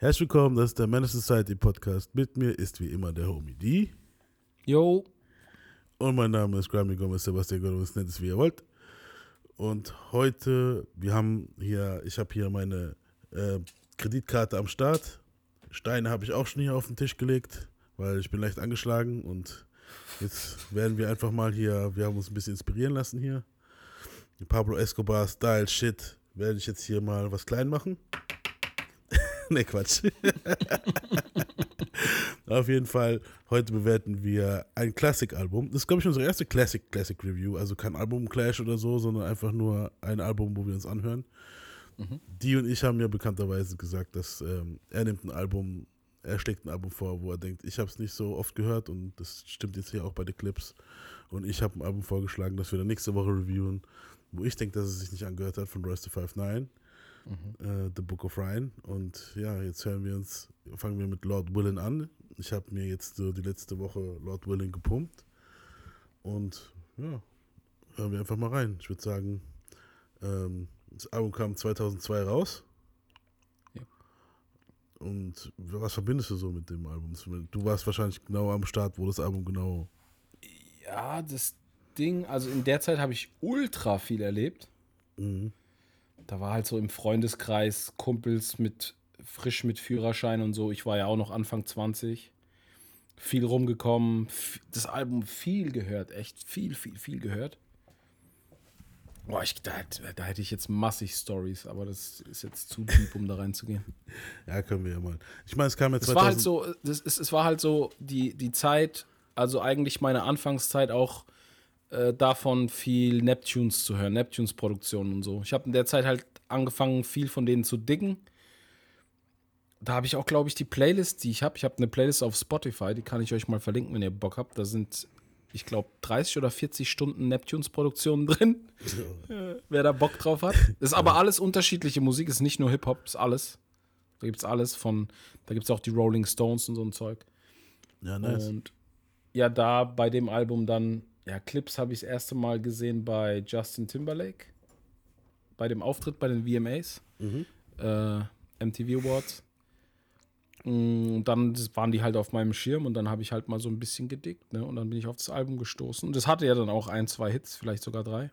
Herzlich willkommen, das ist der Man Society Podcast. Mit mir ist wie immer der Homie D. Jo. Und mein Name ist Grammy Gomez Sebastian Gomez, nennt es wie ihr wollt. Und heute, wir haben hier, ich habe hier meine äh, Kreditkarte am Start. Steine habe ich auch schon hier auf den Tisch gelegt, weil ich bin leicht angeschlagen und jetzt werden wir einfach mal hier, wir haben uns ein bisschen inspirieren lassen hier. Pablo Escobar Style Shit werde ich jetzt hier mal was klein machen. ne, Quatsch. Auf jeden Fall, heute bewerten wir ein Classic-Album. Das ist, glaube ich, unsere erste Classic-Classic-Review. Also kein Album-Clash oder so, sondern einfach nur ein Album, wo wir uns anhören. Mhm. Die und ich haben ja bekannterweise gesagt, dass ähm, er nimmt ein Album, er schlägt ein Album vor, wo er denkt, ich habe es nicht so oft gehört und das stimmt jetzt hier auch bei den Clips. Und ich habe ein Album vorgeschlagen, das wir dann nächste Woche reviewen, wo ich denke, dass es sich nicht angehört hat, von Royce the 59 mhm. äh, The Book of Ryan. Und ja, jetzt hören wir uns, fangen wir mit Lord Willen an. Ich habe mir jetzt so die letzte Woche Lord Willen gepumpt. Und ja, hören wir einfach mal rein. Ich würde sagen, ähm, das Album kam 2002 raus. Ja. Und was verbindest du so mit dem Album? Du warst wahrscheinlich genau am Start, wo das Album genau. Ja, das Ding, also in der Zeit habe ich ultra viel erlebt. Mhm da war halt so im Freundeskreis Kumpels mit frisch mit Führerschein und so. Ich war ja auch noch Anfang 20. Viel rumgekommen, das Album viel gehört, echt viel, viel, viel gehört. Boah, ich, da, da hätte ich jetzt massig Stories, aber das ist jetzt zu deep, um da reinzugehen. ja, können wir ja mal. Ich meine, es kam jetzt. Es war halt so, das, es, es war halt so die, die Zeit, also eigentlich meine Anfangszeit auch äh, davon viel Neptunes zu hören, Neptunes-Produktionen und so. Ich habe in der Zeit halt angefangen, viel von denen zu diggen. Da habe ich auch, glaube ich, die Playlist, die ich habe. Ich habe eine Playlist auf Spotify, die kann ich euch mal verlinken, wenn ihr Bock habt. Da sind, ich glaube, 30 oder 40 Stunden Neptunes-Produktionen drin. Ja. Wer da Bock drauf hat. Ist aber alles unterschiedliche Musik, ist nicht nur Hip-Hop, ist alles. Da gibt es alles von, da gibt es auch die Rolling Stones und so ein Zeug. Ja, nice. Und ja, da bei dem Album dann ja, Clips habe ich das erste Mal gesehen bei Justin Timberlake. Bei dem Auftritt bei den VMAs. Mhm. Äh, MTV Awards. Mm, und dann waren die halt auf meinem Schirm und dann habe ich halt mal so ein bisschen gedickt. Ne? Und dann bin ich auf das Album gestoßen. Und das hatte ja dann auch ein, zwei Hits, vielleicht sogar drei.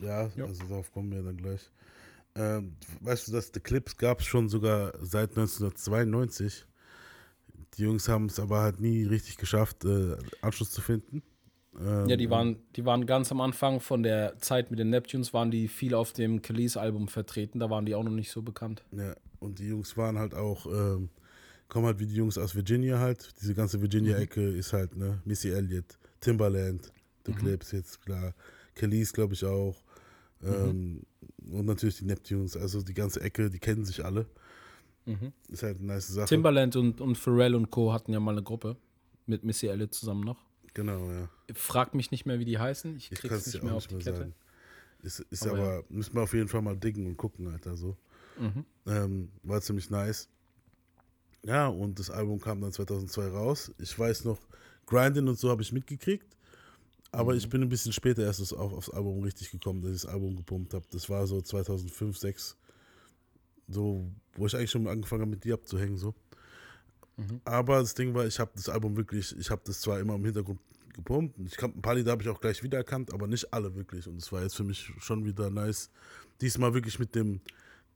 Ja, ja. also darauf kommen wir dann gleich. Ähm, weißt du, dass die Clips gab es schon sogar seit 1992. Die Jungs haben es aber halt nie richtig geschafft, äh, Anschluss zu finden. Ähm, ja, die waren, die waren ganz am Anfang von der Zeit mit den Neptunes, waren die viel auf dem Kelis-Album vertreten, da waren die auch noch nicht so bekannt. Ja, und die Jungs waren halt auch, ähm, kommen halt wie die Jungs aus Virginia halt. Diese ganze Virginia-Ecke mhm. ist halt, ne, Missy Elliott, Timbaland, The mhm. Clips jetzt, klar. Kelis, glaube ich, auch. Ähm, mhm. Und natürlich die Neptunes, also die ganze Ecke, die kennen sich alle. Mhm. Ist halt eine nice Sache. Timbaland und, und Pharrell und Co. hatten ja mal eine Gruppe mit Missy Elliott zusammen noch. Genau, ja. Frag mich nicht mehr, wie die heißen. Ich krieg's ich nicht mehr auf die Kette. Sagen. Ist, ist aber, aber ja. müssen wir auf jeden Fall mal diggen und gucken, Alter, so. Mhm. Ähm, war ziemlich nice. Ja, und das Album kam dann 2002 raus. Ich weiß noch, Grinding und so habe ich mitgekriegt. Aber mhm. ich bin ein bisschen später erst auf, aufs Album richtig gekommen, dass ich das Album gepumpt habe. Das war so 2005, 2006. So, wo ich eigentlich schon angefangen habe, mit dir abzuhängen, so. Mhm. Aber das Ding war, ich habe das Album wirklich, ich habe das zwar immer im Hintergrund gepumpt. Ich kann, ein paar Lieder habe ich auch gleich wiedererkannt, aber nicht alle wirklich. Und es war jetzt für mich schon wieder nice, diesmal wirklich mit dem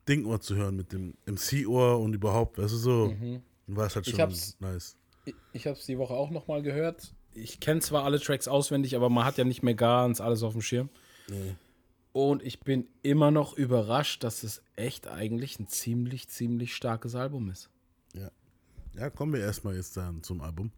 Dingohr zu hören, mit dem MC-Ohr und überhaupt, weißt du, so mhm. war es halt schon ich nice. Ich, ich habe es die Woche auch nochmal gehört. Ich kenne zwar alle Tracks auswendig, aber man hat ja nicht mehr ganz alles auf dem Schirm. Nee. Und ich bin immer noch überrascht, dass es echt eigentlich ein ziemlich, ziemlich starkes Album ist. Ja. Ja, kommen wir erstmal jetzt dann zum Album.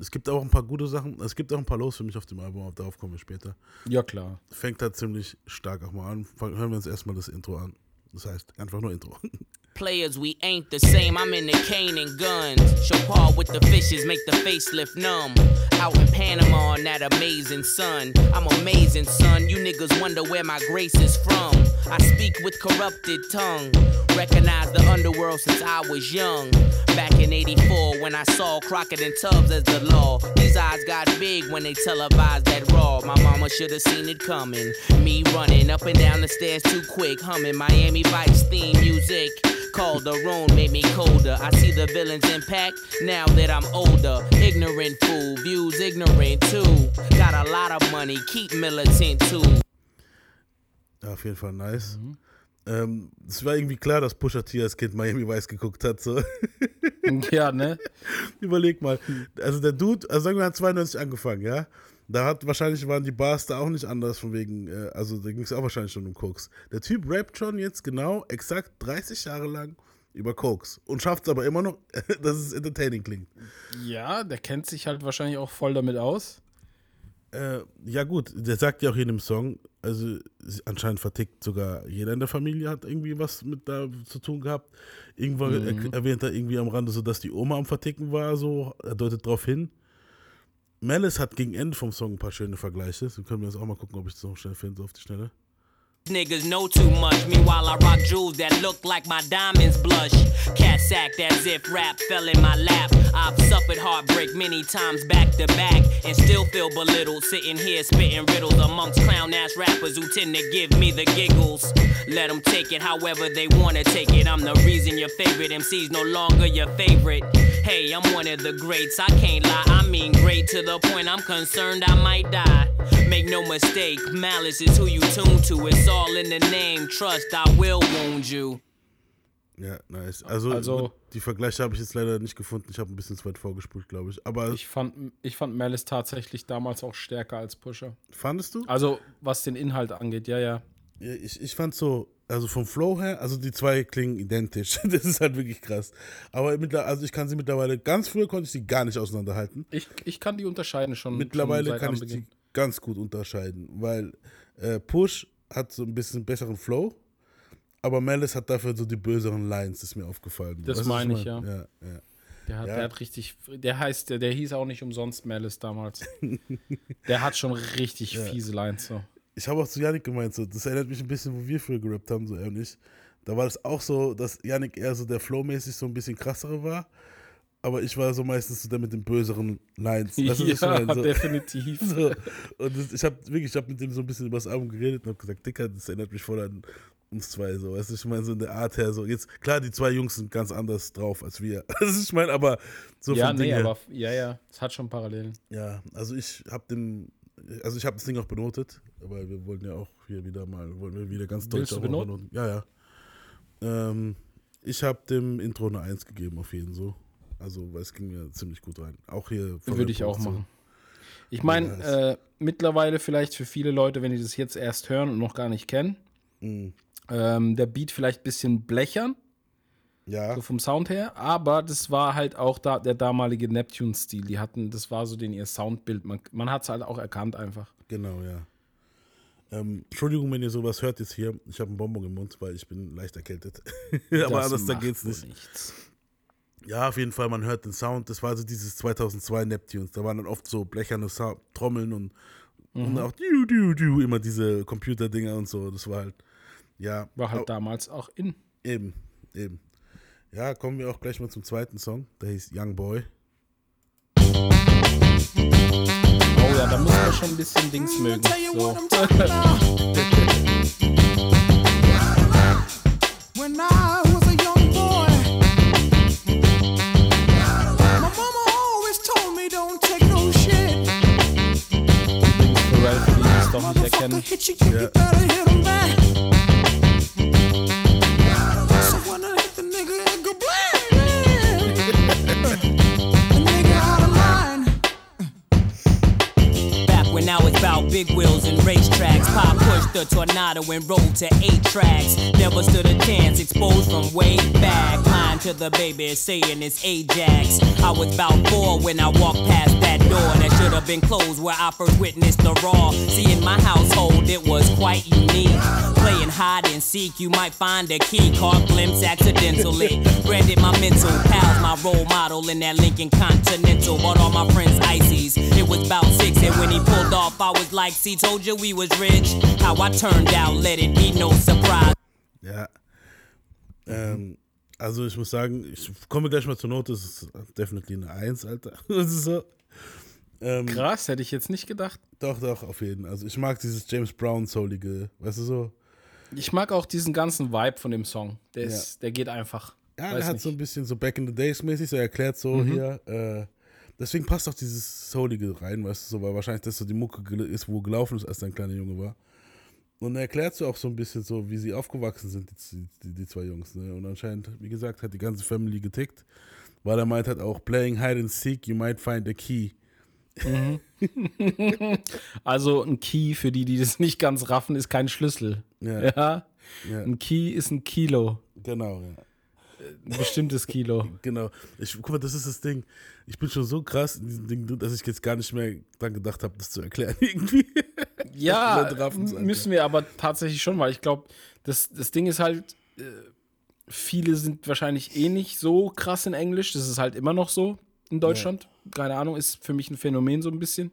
Es gibt auch ein paar gute Sachen. Es gibt auch ein paar Los für mich auf dem Album, aber darauf kommen wir später. Ja, klar. Fängt halt ziemlich stark auch mal an. Hören wir uns erstmal das Intro an. Das heißt, einfach nur Intro. Players, we ain't the same. I'm in the cane and guns. Show Paul with the fishes, make the facelift numb. Out in Panama on that amazing sun. I'm amazing, son. You niggas wonder where my grace is from. I speak with corrupted tongue. Recognize the underworld since I was young. Back in 84 when I saw Crockett and Tubbs as the law. These eyes got big when they televised that raw. My mama should have seen it coming. Me running up and down the stairs too quick, humming Miami Vice theme music. Calderon made me colder. I see the villain's impact now that I'm older. Ignorant fool, views ignorant too. Got a lot of money, keep militant too. Ja, auf jeden Fall nice. Mm-hmm. Ähm, es war irgendwie klar, dass Pusha T als Kind Miami Vice geguckt hat. So. Ja, ne? Überleg mal. Also der Dude, also sagen wir, hat 92 angefangen, ja? Da hat wahrscheinlich waren die Bars da auch nicht anders, von wegen, äh, also da ging es auch wahrscheinlich schon um Koks. Der Typ rappt schon jetzt genau exakt 30 Jahre lang über Koks und schafft es aber immer noch, dass es entertaining klingt. Ja, der kennt sich halt wahrscheinlich auch voll damit aus. Äh, ja gut, der sagt ja auch hier in dem Song, also anscheinend vertickt sogar jeder in der Familie hat irgendwie was mit da zu tun gehabt. Irgendwann er, erwähnt er irgendwie am Rande so, dass die Oma am Verticken war, so, er deutet drauf hin. Malice hat gegen Ende vom Song ein paar schöne Vergleiche. So können wir jetzt auch mal gucken, ob ich das noch schnell finde, so auf die Schnelle. Niggas know too much. Meanwhile, I rock jewels that look like my diamonds blush. Cats act as if rap fell in my lap. I've suffered heartbreak many times back to back and still feel belittled. Sitting here spitting riddles amongst clown ass rappers who tend to give me the giggles. Let them take it however they wanna take it. I'm the reason your favorite MC's no longer your favorite. Hey, I'm one of the greats. I can't lie. I mean, great to the point I'm concerned I might die. Make no mistake, malice is who you tune to. It's all in the name. Trust, I will wound you. Ja, nice. Also, Also- die Vergleiche habe ich jetzt leider nicht gefunden. Ich habe ein bisschen zu weit vorgespult, glaube ich. Aber Ich fand, ich fand Malice tatsächlich damals auch stärker als Pusher. fandest du? Also, was den Inhalt angeht, ja, ja. Ja, ich, ich fand so, also vom Flow her, also die zwei klingen identisch. Das ist halt wirklich krass. Aber mittler, also ich kann sie mittlerweile, ganz früher konnte ich sie gar nicht auseinanderhalten. Ich, ich kann die unterscheiden schon. Mittlerweile schon seit kann ich die ganz gut unterscheiden, weil äh, Push hat so ein bisschen besseren Flow, aber Malice hat dafür so die böseren Lines, ist mir aufgefallen. Das Weißt meine ich, meine? ja. ja, ja. Der hat, Ja. der hat richtig, der heißt, der, der hieß auch nicht umsonst Malice damals. der hat schon richtig fiese Lines so. Ich habe auch zu Yannick gemeint, so, das erinnert mich ein bisschen, wo wir früher gerappt haben, so er und ich. Da war das auch so, dass Yannick eher so der Flow-mäßig so ein bisschen krassere war, aber ich war so meistens so der mit den böseren Lines. Ich ja, meine? so, definitiv. so. Und das, ich habe wirklich, ich habe mit dem so ein bisschen über das Album geredet und habe gesagt, Dicker, das erinnert mich voll an uns zwei, so, weißt du, ich meine, so in der Art her, so, jetzt, klar, die zwei Jungs sind ganz anders drauf als wir, also ich meine, aber so Ja, nee, Ding her. aber ja, ja, es hat schon Parallelen. Ja, also ich habe den, also ich habe das Ding auch benotet, weil wir wollten ja auch hier wieder mal, wollen wir wieder ganz deutsch auch benoten? benoten. Ja, ja. Ähm, ich habe dem Intro eine 1 gegeben, auf jeden so. Also, weil es ging mir ziemlich gut rein. Auch hier. Würde ich auch machen. Ich meine, äh, mittlerweile vielleicht für viele Leute, wenn die das jetzt erst hören und noch gar nicht kennen, Mhm. ähm, der Beat vielleicht ein bisschen blechern, Ja, so vom Sound her, aber das war halt auch da, der damalige Neptune-Stil. Die hatten, das war so den ihr Soundbild. Man, man hat es halt auch erkannt einfach. genau, ja. Ähm, Entschuldigung, wenn ihr sowas hört jetzt hier. Ich habe einen Bonbon im Mund, weil ich bin leicht erkältet. Aber anders, da geht's nicht. nichts. Ja, auf jeden Fall, man hört den Sound. Das war so dieses 2002 Neptunes. Da waren dann oft so blecherne Trommeln und, Mhm. und auch du, du, du, immer diese Computerdinger und so. Das war halt, ja. War halt au- damals auch in. Eben, eben. Ja, kommen wir auch gleich mal zum zweiten Song. Der hieß Young Boy. Oh ja, da muss man schon ein bisschen Dings mögen. So. When I nigga out of line. Back when I was about big wheels and racetracks, The tornado and rolled to eight tracks. Never stood a chance, exposed from way back. Lying to the baby, saying it's Ajax. I was about four when I walked past that door that should have been closed where I first witnessed the raw. See, in my household, it was quite unique. Playing hide and seek, you might find a key. Caught glimpse accidentally. Branded my mental pals, my role model in that Lincoln Continental. Bought all my friends ices. It was about six, and when he pulled off, I was like, see, told you we was rich. How I turned out, let it be no surprise. Ja. Ähm, also ich muss sagen, ich komme gleich mal zur Note. Das ist definitely eine 1, Alter. Das ist so. Ähm, Krass, hätte ich jetzt nicht gedacht. Doch, doch, auf jeden Fall. Also ich mag dieses James Brown soulige, weißt du so? Ich mag auch diesen ganzen Vibe von dem Song. Der, ist, der geht einfach. Ja, Weiß er hat nicht. so ein bisschen so Back in the Days mäßig, so er erklärt so hier. Äh, deswegen passt auch dieses Soulige rein, weißt du, so, weil wahrscheinlich das so die Mucke ist, wo gelaufen ist, als er ein kleiner Junge war. Und er erklärt so auch so ein bisschen so, wie sie aufgewachsen sind, die, die, die zwei Jungs. Ne? Und anscheinend, wie gesagt, hat die ganze Family getickt, weil er meint hat auch, playing hide and seek, you might find a key. Also ein Key, für die, die das nicht ganz raffen, ist kein Schlüssel. Ja. Ja. Ja. Ein Key ist ein Kilo. Genau, ja. Ein bestimmtes Kilo. Genau. Ich, guck mal, das ist das Ding. Ich bin schon so krass in diesem Ding, drin, dass ich jetzt gar nicht mehr dran gedacht habe, das zu erklären irgendwie. Ja, müssen wir aber tatsächlich schon, weil ich glaube, das, das Ding ist halt, äh, viele sind wahrscheinlich eh nicht so krass in Englisch. Das ist halt immer noch so in Deutschland. Keine Ahnung, ist für mich ein Phänomen so ein bisschen.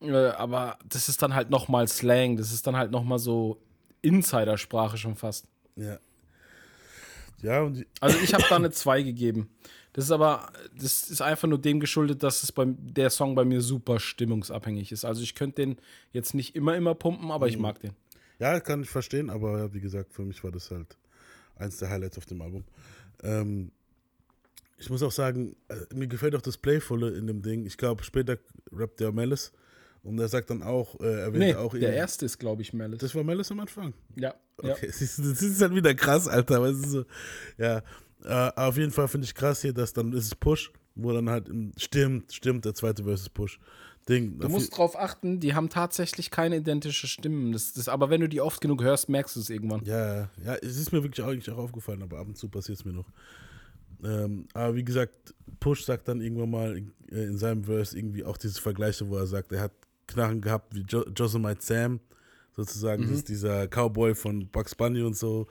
Äh, aber das ist dann halt nochmal Slang. Das ist dann halt nochmal so Insidersprache schon fast. Ja. Ja, und Also ich habe da eine 2 gegeben. Das ist aber, das ist einfach nur dem geschuldet, dass es beim, der Song bei mir super stimmungsabhängig ist. Also ich könnte den jetzt nicht immer, immer pumpen, aber ich mag den. ja, kann ich verstehen, aber wie gesagt, für mich war das halt eins der Highlights auf dem Album. Ähm, ich muss auch sagen, äh, mir gefällt auch das Playvolle in dem Ding. Ich glaube, später rappt der Malice und er sagt dann auch, äh, erwähnt Nee, auch der erste ist, glaube ich, Malice. Das war Malice am Anfang. ja, Okay, du, das ist halt wieder krass, Alter. Weißt du, so, ja, äh, auf jeden Fall finde ich krass hier, dass dann ist es Push, wo dann halt im, stimmt, stimmt, der zweite Versus Push. Ding. Du musst drauf achten, die haben tatsächlich keine identische Stimmen. Das, das, aber wenn du die oft genug hörst, merkst du es irgendwann. Ja, ja, es ist mir wirklich auch, eigentlich auch aufgefallen, aber ab und zu passiert es mir noch. Ähm, aber wie gesagt, Push sagt dann irgendwann mal in, äh, in seinem Verse irgendwie auch diese Vergleiche, wo er sagt, er hat Knarren gehabt wie jo Josemite Sam, sozusagen. Das ist dieser Cowboy von Bugs Bunny und so.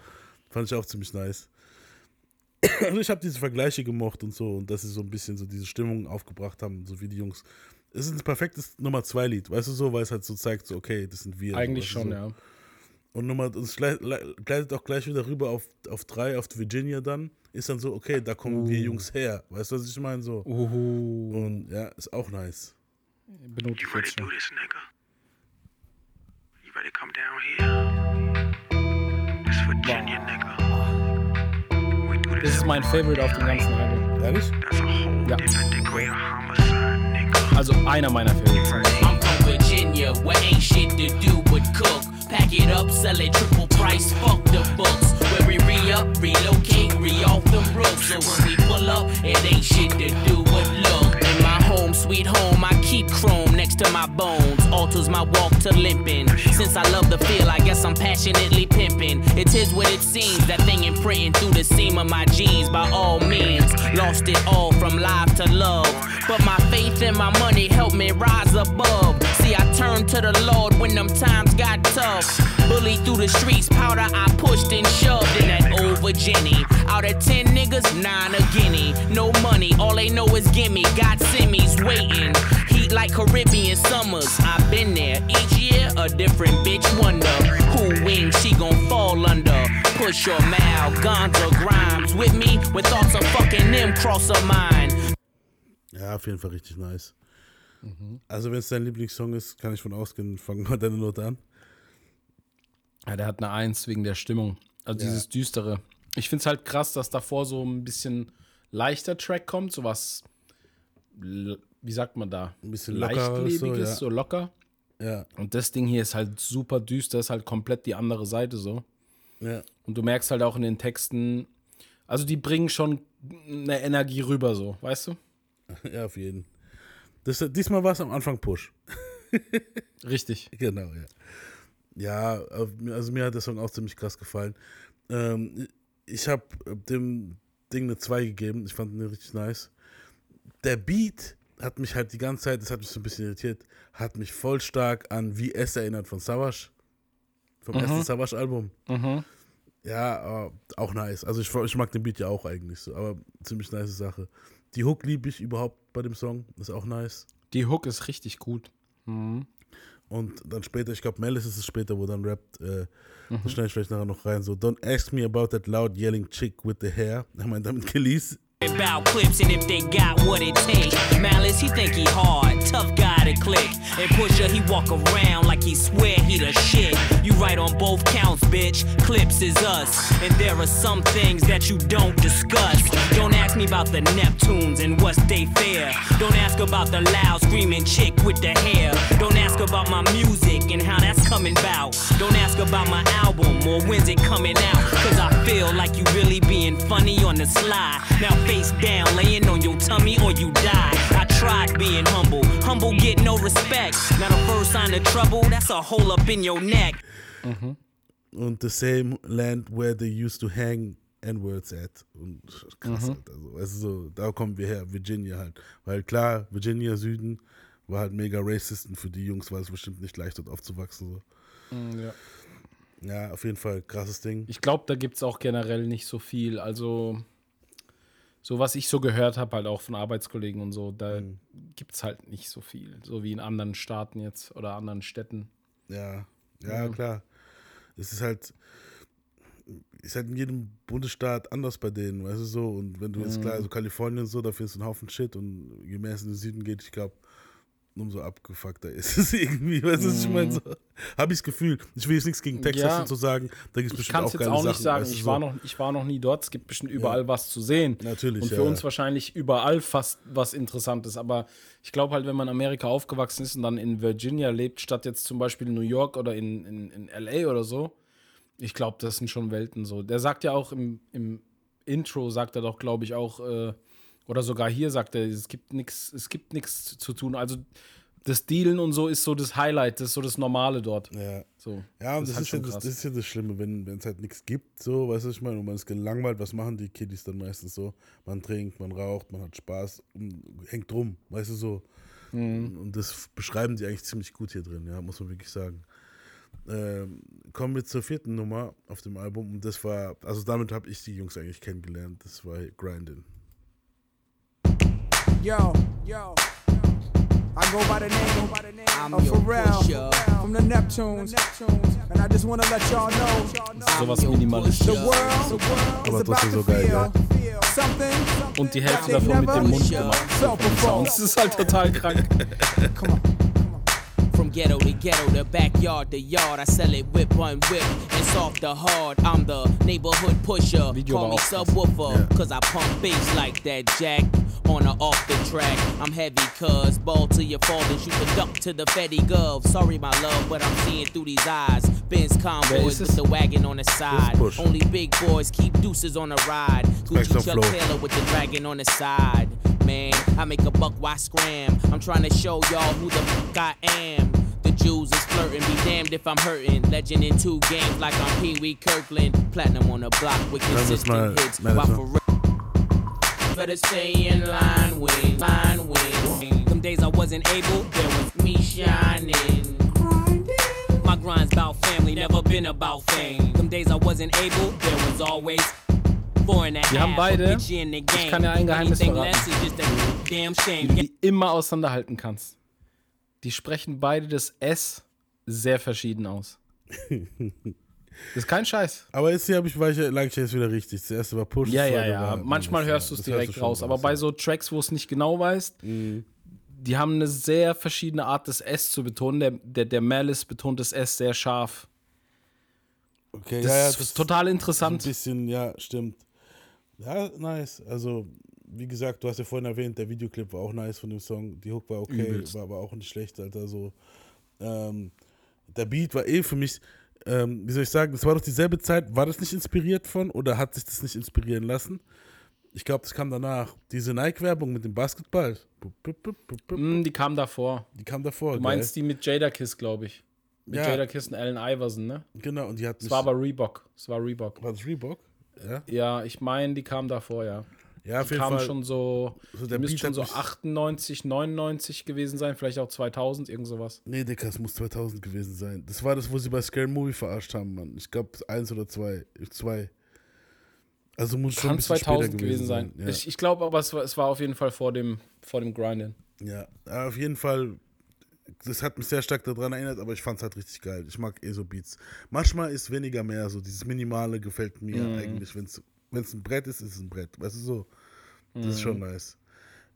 Fand ich auch ziemlich nice. Also ich habe diese Vergleiche gemocht und so und dass sie so ein bisschen so diese Stimmung aufgebracht haben, so wie die Jungs. Es ist ein perfektes Nummer zwei Lied, weißt du so, weil es halt so zeigt, so okay, das sind wir. Eigentlich du, schon, so. ja. Und Nummer, es glei- le- gleitet auch gleich wieder rüber auf, auf drei, auf Virginia dann. Ist dann so, okay, da kommen wir Jungs her. Weißt du, was ich meine? So. Uhu, Und ja, ist auch nice. Benutze You ich ready jetzt to do this, nigga? You ready to come down here? This Virginia, nigga. We do Das this ist mein Favorite auf dem ganzen Album. Ehrlich? That's a whole Ja. different degree of homicide, nigga. Also einer meiner Favorites. I'm from Virginia, where ain't shit to do but cook. Pack it up, sell it triple price, fuck the books. Where we re up, relocate, re off the roof. So when we pull up, it ain't shit to do but look. Sweet home, I keep chrome next to my bones. Alters my walk to limping. Since I love the feel, I guess I'm passionately pimping. It is what it seems, that thing imprinting through the seam of my jeans by all means. Lost it all from life to love. But my faith and my money helped me rise above. See, I turned to the Lord when them times got tough. Bully through the streets, powder I pushed and shoved in that old Virginia. Out of ten niggas, nine a guinea. No money, all they know is gimme. Got semis waiting. Heat like Caribbean summers. I've been there. Each year, a different bitch wonder. Who wins, she gon' fall under. Push your Mal, Gonza, Grimes with me. With thoughts of fucking them cross her mind. Ja, auf jeden Fall richtig nice. Also, wenn es dein Lieblingssong ist, kann ich von ausgehen. Fang mal deine Note an. Ja, der hat eine Eins wegen der Stimmung. Also dieses Düstere. Ich finde es halt krass, dass davor so ein bisschen leichter Track kommt, sowas, wie sagt man da? Ein bisschen Leichtlebiges, so, ja. so locker. Ja, Und das Ding hier ist halt super düster, ist halt komplett die andere Seite so. ja. Und du merkst halt auch in den Texten, also die bringen schon eine Energie rüber, so, weißt du? Ja, auf jeden. Das, diesmal war es am Anfang Push. Richtig. Genau, ja. Ja, also mir hat der Song auch ziemlich krass gefallen. Ähm, ich habe dem Ding eine 2 gegeben. Ich fand ihn richtig nice. Der Beat hat mich halt die ganze Zeit, das hat mich so ein bisschen irritiert, hat mich voll stark an Wie es erinnert von Savage. Vom ersten Savage-Album. Ja, äh, auch nice. Also ich, ich mag den Beat ja auch eigentlich so, aber ziemlich nice Sache. Die Hook liebe ich überhaupt bei dem Song. Ist auch nice. Die Hook ist richtig gut. Und dann später, ich glaube, Malice ist es später, wo dann rappt, äh, da schneide ich vielleicht nachher noch rein, so, don't ask me about that loud yelling chick with the hair. Er meint damit Khalees, about clips and if they got what it takes. Malice, he think he hard, tough guy to click. And Pusha, he walk around like he swear he the shit. You right on both counts, bitch. Clips is us. And there are some things that you don't discuss. Don't ask me about the Neptunes and what's they fair. Don't ask about the loud screaming chick with the hair. Don't ask about my music and how that's coming about. Don't ask about my album or when's it coming out. Cause I feel like you really being funny on the slide. Now face down, laying on your tummy or you die. I tried being humble. Humble get no respect. Now the first sign of trouble, that's a hole up in your neck. Und the same land where they used to hang N-Words at. Und krass, halt. Also, weißt du, so, da kommen wir her, Virginia halt. Weil klar, Virginia Süden war halt mega racist und für die Jungs war es bestimmt nicht leicht, dort aufzuwachsen. So. Ja. Ja, auf jeden Fall krasses Ding. Ich glaube, da gibt es auch generell nicht so viel. Also, so was ich so gehört habe, halt auch von Arbeitskollegen und so, da gibt es halt nicht so viel. So wie in anderen Staaten jetzt oder anderen Städten. Ja, ja, klar. Es ist halt, ist halt in jedem Bundesstaat anders bei denen, weißt du so. Und wenn du jetzt klar, so Kalifornien und so, da findest du einen Haufen Shit und je mehr es in den Süden geht, ich glaube, umso abgefuckter ist es irgendwie, weißt du, was ich meine? So, Habe ich das Gefühl. Ich will jetzt nichts gegen Texas Ja. und so sagen, da gibt es Ich bestimmt kann auch es jetzt auch nicht Sachen, sagen. weißt du, Ich so. war, noch, ich war noch nie dort. Es gibt bestimmt überall was zu sehen. Natürlich, Und für ja, uns ja. wahrscheinlich überall fast was Interessantes. Aber ich glaube halt, wenn man in Amerika aufgewachsen ist und dann in Virginia lebt, statt jetzt zum Beispiel in New York oder in, in, in LA oder so, ich glaube, das sind schon Welten so. Der sagt ja auch im, im Intro, sagt er doch, glaube ich, auch, äh, oder sogar hier sagt er, es gibt nichts, es gibt nichts zu tun. Also das Dealen und so ist so das Highlight, das ist so das Normale dort. Ja. So, Ja, und das, halt ist ja schon das, das ist ja das Schlimme, wenn es halt nichts gibt, so, weißt du, ich meine, und man ist gelangweilt, was machen die Kiddies dann meistens so? Man trinkt, man raucht, man hat Spaß, hängt rum, weißt du, so. Mhm. Und das beschreiben die eigentlich ziemlich gut hier drin, ja, muss man wirklich sagen. Ähm, kommen wir zur vierten Nummer auf dem Album und das war, also damit habe ich die Jungs eigentlich kennengelernt, das war Grindin. Yo, yo. I go by the name I'm of Pharrell pusher. from the Neptunes. And I just want to let y'all know Sowas the the world is Aber about trotzdem to so geil, feel something. Und die Hälfte davon mit dem Mund gemacht. Das ist halt total krank. From ghetto to ghetto to backyard to yard, I sell it whip on whip It's soft to hard. I'm the neighborhood pusher. Video Call me subwoofer, cause I pump bass like that jack. On or off the track, I'm heavy cuz ball to your fall and shoot the duck to the Fetty Gov. Sorry, my love, but I'm seeing through these eyes. Benz convoys with the wagon on the side. Only big boys keep deuces on the ride. Gucci Chuck. Taylor with the dragon on the side. Man, I make a buck, why scram? I'm trying to show y'all who the fuck I am. The Jews is flirting, be damned if I'm hurting. Legend in two games like I'm Pee Wee Kirkland. Platinum on the block with Lass consistent hits. mal While for real. Better stay in line with, line with. Them days I wasn't able, there was me shining. My grind's about family, never been about fame. Them days I wasn't able, there was always four and a half. Die haben beide- Get you in the game. kann ja ein Geheimnis verraten. less is just a damn Wie shame. du die immer auseinanderhalten kannst. Die sprechen beide das S sehr verschieden aus. Das ist kein Scheiß. Aber jetzt hier habe ich, war ich, lag ich jetzt wieder richtig. Das erste war Push. Ja, das ja, ja. war Manchmal Menace, hörst du es Das direkt raus. Aber bei so Tracks, wo es nicht genau weißt, Mhm. die haben eine sehr verschiedene Art, das S zu betonen. Der, der, der Malice betont das S sehr scharf. Okay, Das ja, ja, ist total Ein interessant. bisschen, ja, stimmt. Ja, nice. Also, wie gesagt, du hast ja vorhin erwähnt, der Videoclip war auch nice von dem Song. Die Hook war okay, Übelst. war aber auch nicht schlecht, Alter. So. Ähm, der Beat war eh für mich, ähm, wie soll ich sagen, das war doch dieselbe Zeit. War das nicht inspiriert von oder hat sich das nicht inspirieren lassen? Ich glaube, das kam danach. Diese Nike-Werbung mit dem Basketball. Mm, die kam davor. Die kam davor. Du meinst die mit Jada Kiss, glaube ich. Mit Ja. Jada Kiss und Allen Iverson, ne? Genau, und die hat Es war aber Reebok. Es war Reebok. war das Reebok? Ja, Ja, ich meine, die kam davor, ja. Ja auf Die jeden kam Fall. schon so, So, die der müsste schon so mich- 98, 99 gewesen sein, vielleicht auch 2000, irgend sowas. Nee, Digga, es muss 2000 gewesen sein. Das war das, wo sie bei Scary Movie verarscht haben, Mann. Ich glaube, eins oder zwei. Zwei. Also muss schon ein Kann bisschen 2000 später gewesen sein. Ja. Ich, ich glaube aber, es war, es war auf jeden Fall vor dem, vor dem Grinden. ja, Aber auf jeden Fall, das hat mich sehr stark daran erinnert, aber ich fand es halt richtig geil. Ich mag eh so Beats. Manchmal ist weniger mehr so. Dieses Minimale gefällt mir Mhm. eigentlich. Wenn es ein Brett ist, ist es ein Brett. Weißt du so? Das ist schon nice.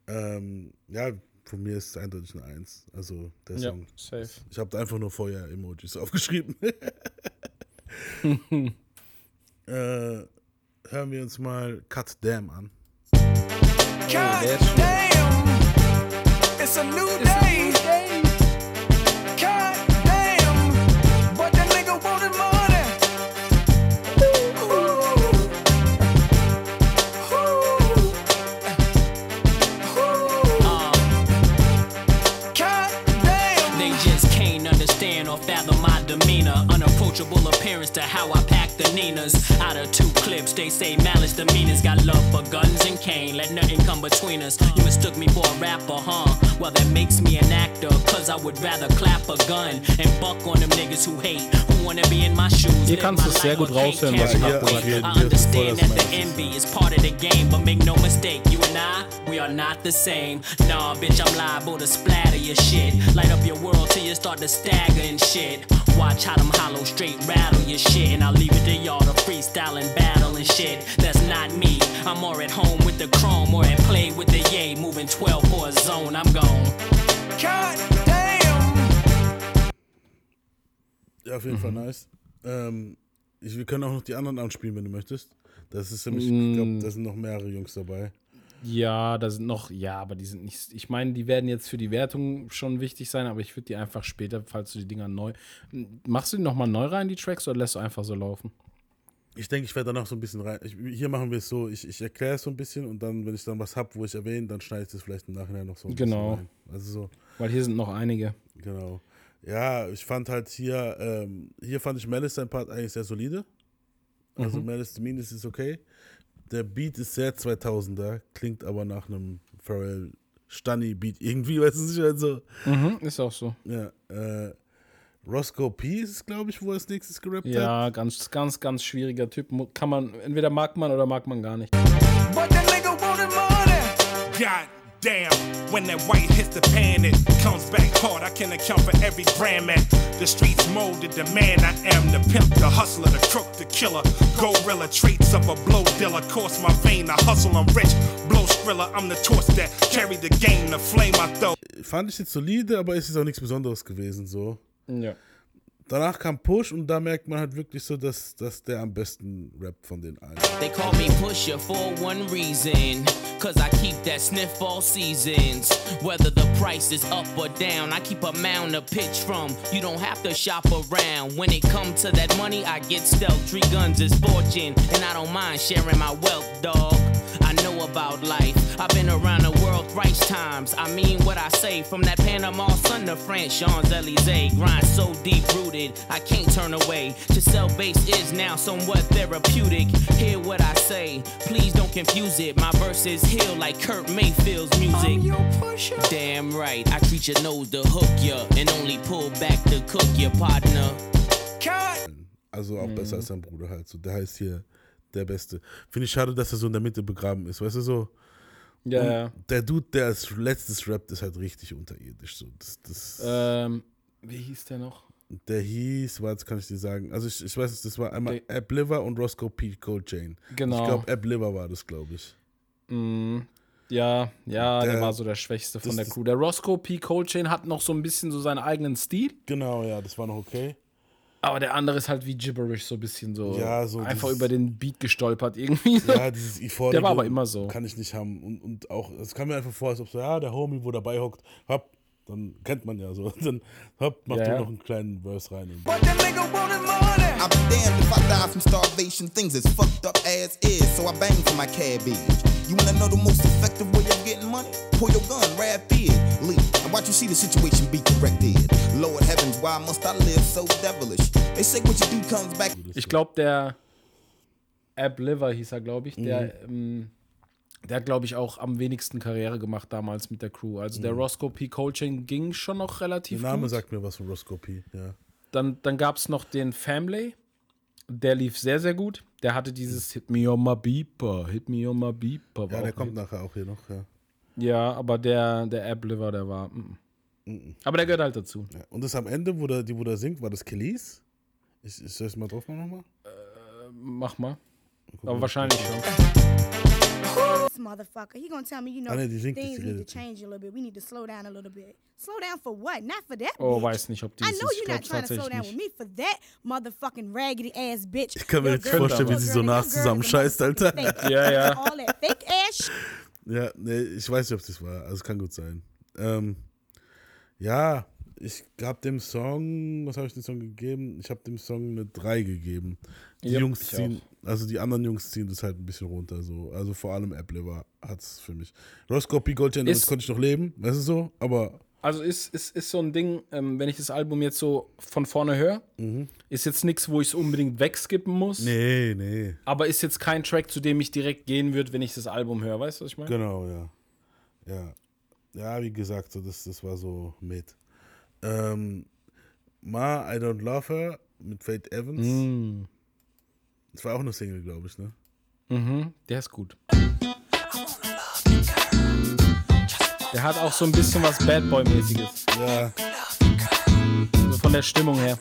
Ähm, ja, von mir ist es eindeutig eine Eins. Also der Ja, Song. safe. Ich habe da einfach nur Feuer-Emojis aufgeschrieben. äh, hören wir uns mal Cut Damn an. God damn, it's a new day. To how I pack the Ninas. Out of two clips, they say malice demeanors. Got love for guns and cane, let nothing come between us. You mistook me for a rapper, huh? Well, that makes me an actor. Cause I would rather clap a gun and buck on them niggas who hate, who wanna be in my shoes. Hier kannst my du sehr gut can't raushören, carry was my hier auf weight. I understand that the Meiste. envy is part of the game, but make no mistake, you and I, we are not the same. Nah, bitch, I'm liable to splatter your shit. Light up your world till you start to stagger and shit. Watch how them hollow straight rattle your shit, and I'll leave it to y'all to freestyle and battle and shit. That's not me. I'm more at home with the chrome, or at play with the yay, moving 12 for a zone. I'm gone. God damn. Ja, auf jeden Fall nice. Ähm, ich, wir können auch noch die anderen anspielen, wenn du möchtest. Das ist nämlich, ich glaube, da sind noch mehrere Jungs dabei. Ja, da sind noch, ja, aber die sind nicht. Ich meine, die werden jetzt für die Wertung schon wichtig sein, aber ich würde die einfach später, falls du die Dinger neu. Machst du die nochmal neu rein, die Tracks, oder lässt du einfach so laufen? Ich denke, ich werde danach so ein bisschen rein. Ich, hier machen wir es so, ich, ich erkläre es so ein bisschen und dann, wenn ich dann was habe, wo ich erwähne, dann schneide ich das vielleicht im Nachhinein noch so ein Genau. bisschen rein. Also so, Weil hier sind noch einige. genau. Ja, ich fand halt hier, ähm, hier fand ich Malice sein Part eigentlich sehr solide. Also Mhm. Malice zumindest ist okay. Der Beat ist sehr 2000er, klingt aber nach einem Pharrell Stunny Beat irgendwie, weißt du nicht, also Mhm, ist auch so. ja, äh, Roscoe P ist es, glaube ich, wo er als nächstes gerappt hat. Ja, ganz, ganz, ganz schwieriger Typ. Kann man, entweder mag man oder mag man gar nicht. But that nigga wanted money. God damn, when that white hits the pan, it comes back hard. I can account for every brand man. The streets molded the man I am, the pimp, the hustler, the crook, the killer. Gorilla traits of a blow dealer. Course my vein, I hustle, I'm rich. Blow skriller, I'm the torch that carry the game, the flame I throw. Fand ich jetzt solide, aber es ist auch nichts Besonderes gewesen, so. Ja. Danach kam Push und da merkt man halt wirklich so, dass, dass der am besten rappt von den allen. They call me Pusher for one reason. Cause I keep that sniff all seasons. Whether the price is up or down, I keep a mound to pitch from. You don't have to shop around. When it comes to that money, I get stealth. Three guns is fortune, and I don't mind sharing my wealth, dog. I know about life. I've been around the world thrice times. I mean what I say. From that Panama Sun to France, Champs Elysees. Grind so deep rooted, I can't turn away. To sell base is now somewhat therapeutic. Hear what I say, please don't confuse it. My verses heal like Kurt Mayfield's I'm music. your pusher. Damn right, I treat your nose to hook ya and only pull back to cook your partner. God Also auch Mhm. besser als sein Bruder halt. So, der heißt hier der Beste. Finde ich schade, dass er so in der Mitte begraben ist. Weißt du so? Ja, ja. Der Dude, der als letztes rappt, ist halt richtig unterirdisch. So. Das, das, Ähm, wie hieß der noch? Der hieß, warte, kann ich dir sagen. Also ich, ich weiß es, das war einmal Ab Liver und Roscoe P. Cold Chain. Genau. Ich glaube, Ab Liver war das, glaube ich. Mm, ja, ja, der, Der- war so der Schwächste von das- der Crew. Der Roscoe P. Coltrane hat noch so ein bisschen so seinen eigenen Stil, Genau, ja, das war noch okay. Aber der andere ist halt wie gibberish, so ein bisschen so. Ja, so Einfach dieses- über den Beat gestolpert irgendwie. Ja, dieses Euphoria. Der war aber immer so. Kann ich nicht haben. Und, und auch, es kam mir einfach vor, als ob so, ja, der Homie, wo dabei hockt, hopp, dann kennt man ja so. Dann hopp, macht Ja, du ja. noch einen kleinen Verse rein. I'll be damned if I die from starvation. Things as fucked up as is, so I bang for my cabbage. You wanna know the most effective way of getting money? Pull your gun, rapid, leave, and watch you see the situation be corrected. Lord heavens, why must I live so devilish? They say what you do comes back. Ich glaube, der Ab Liver hieß er, glaube ich. Der, Mhm. ähm, der hat, glaube ich, auch am wenigsten Karriere gemacht damals mit der Crew. Also der Roscoe P. Coltrane ging schon noch Mhm. der relativ Name gut. sagt mir was von Roscoe P. Ja. Dann, dann gab es noch den Family. Der lief sehr, sehr gut. Der hatte dieses Hit Me on my beeper, Hit me on my beeper. war Ja, der kommt Hit. nachher auch hier noch, ja. Ja, aber der, der Ab Liver, der war. mm. Aber der gehört halt dazu. ja. Und das am Ende, wo der, die, wo der singt, war das Kelis? Ich, ich es mal drauf machen nochmal? Mach mal. Aber wahrscheinlich schon. Motherfucker. He gonna tell me, you know, things nicht, need to change a little bit. We need to slow down a little bit. Slow down for what? Not for that. Oh, bitch. weiß nicht, ob die I know ist. Ich you're not trying to slow down with nicht. me for that motherfucking raggedy ass bitch. Ich kann mir jetzt girl- vorstellen, wie sie so a zusammenscheißt, Alter. Ja, ja. All that fake ass. Ja, nee, ich weiß nicht, ob das war. Also kann gut sein. Ähm, ja, ich hab dem Song, was habe ich dem Song gegeben? Ich habe dem Song eine 3 gegeben. Die Yep, Jungs ziehen, also die anderen Jungs ziehen das halt ein bisschen runter so. Also vor allem Apple hat es für mich. Roscoe Goldchen, damit Ist- konnte ich noch leben, weißt du so? Aber Also ist, ist, ist so ein Ding, ähm, wenn ich das Album jetzt so von vorne höre, ist jetzt nichts, wo ich es unbedingt wegskippen muss. nee, nee. Aber ist jetzt kein Track, zu dem ich direkt gehen würde, wenn ich das Album höre. Weißt du, was ich meine? Genau, ja. Ja. Ja, wie gesagt, so das, das war so mit. Ähm, Ma, I Don't Love Her mit Faith Evans. Mm. Das war auch eine Single, glaube ich, ne? Mhm, der ist gut. Der hat auch so ein bisschen was Bad Boy-mäßiges. Ja. So von der Stimmung her.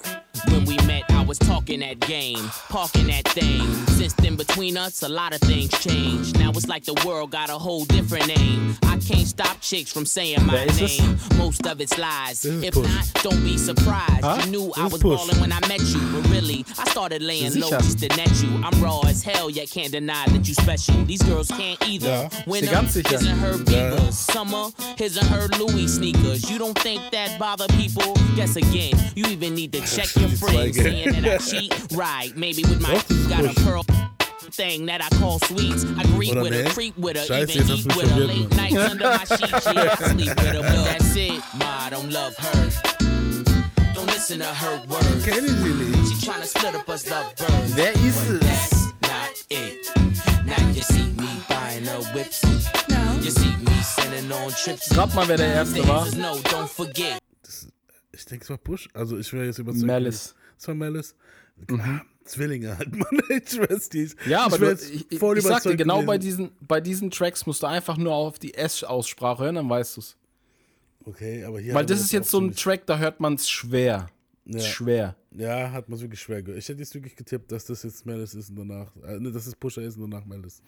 When we met, I was talking that game, parking that thing. Since then, between us, a lot of things changed. Now it's like the world got a whole different name. Can't stop chicks from saying my Wer ist es? name. Most of it's lies. If Push. not, don't be surprised. Huh? You knew This I was Push. ballin' when I met you, but really, I started laying low just to net you. I'm raw as hell, yet can't deny that you special. These girls can't either. Ja. Winter, his and her Ja. Beavers. Summer, his and her Louis sneakers. You don't think that bother people? Guess again, you even need to check your friends Zweige. saying that I cheat. Right, maybe with my Doch, das ist got a pearl thing that I call sweets. I greet Oder with her, nee? creep with her, Scheiße, even eat with her. Late Mann. nights under my sheets, yeah, I sleep with her. But that's it, ma, I don't love her. Don't listen to her words. Kenn ich sie nicht. She tryna split up us lovebirds. Wer ist But that's not it. Now you see me buying her whips. You see me sending on trips. Rat mal, wer der Erste war. Things No, don't forget. Ich denke, es war Push. Also ich wäre jetzt überzeugt. Malice. Es war Malice. Mhm. Klar, Zwillinge halt, schwör's dir. Ja, aber du, ich, ich, ich sag dir, überzeugt genau bei diesen, bei diesen Tracks musst du einfach nur auf die S-Aussprache hören, dann weißt du es. Okay, aber hier Weil das man ist jetzt so ein Track, da hört man es schwer. Ja. Schwer. Ja, hat man es wirklich schwer gehört. Ich hätte jetzt wirklich getippt, dass das jetzt Malice ist und danach, äh, ne, dass es Pusher ist und danach Malice.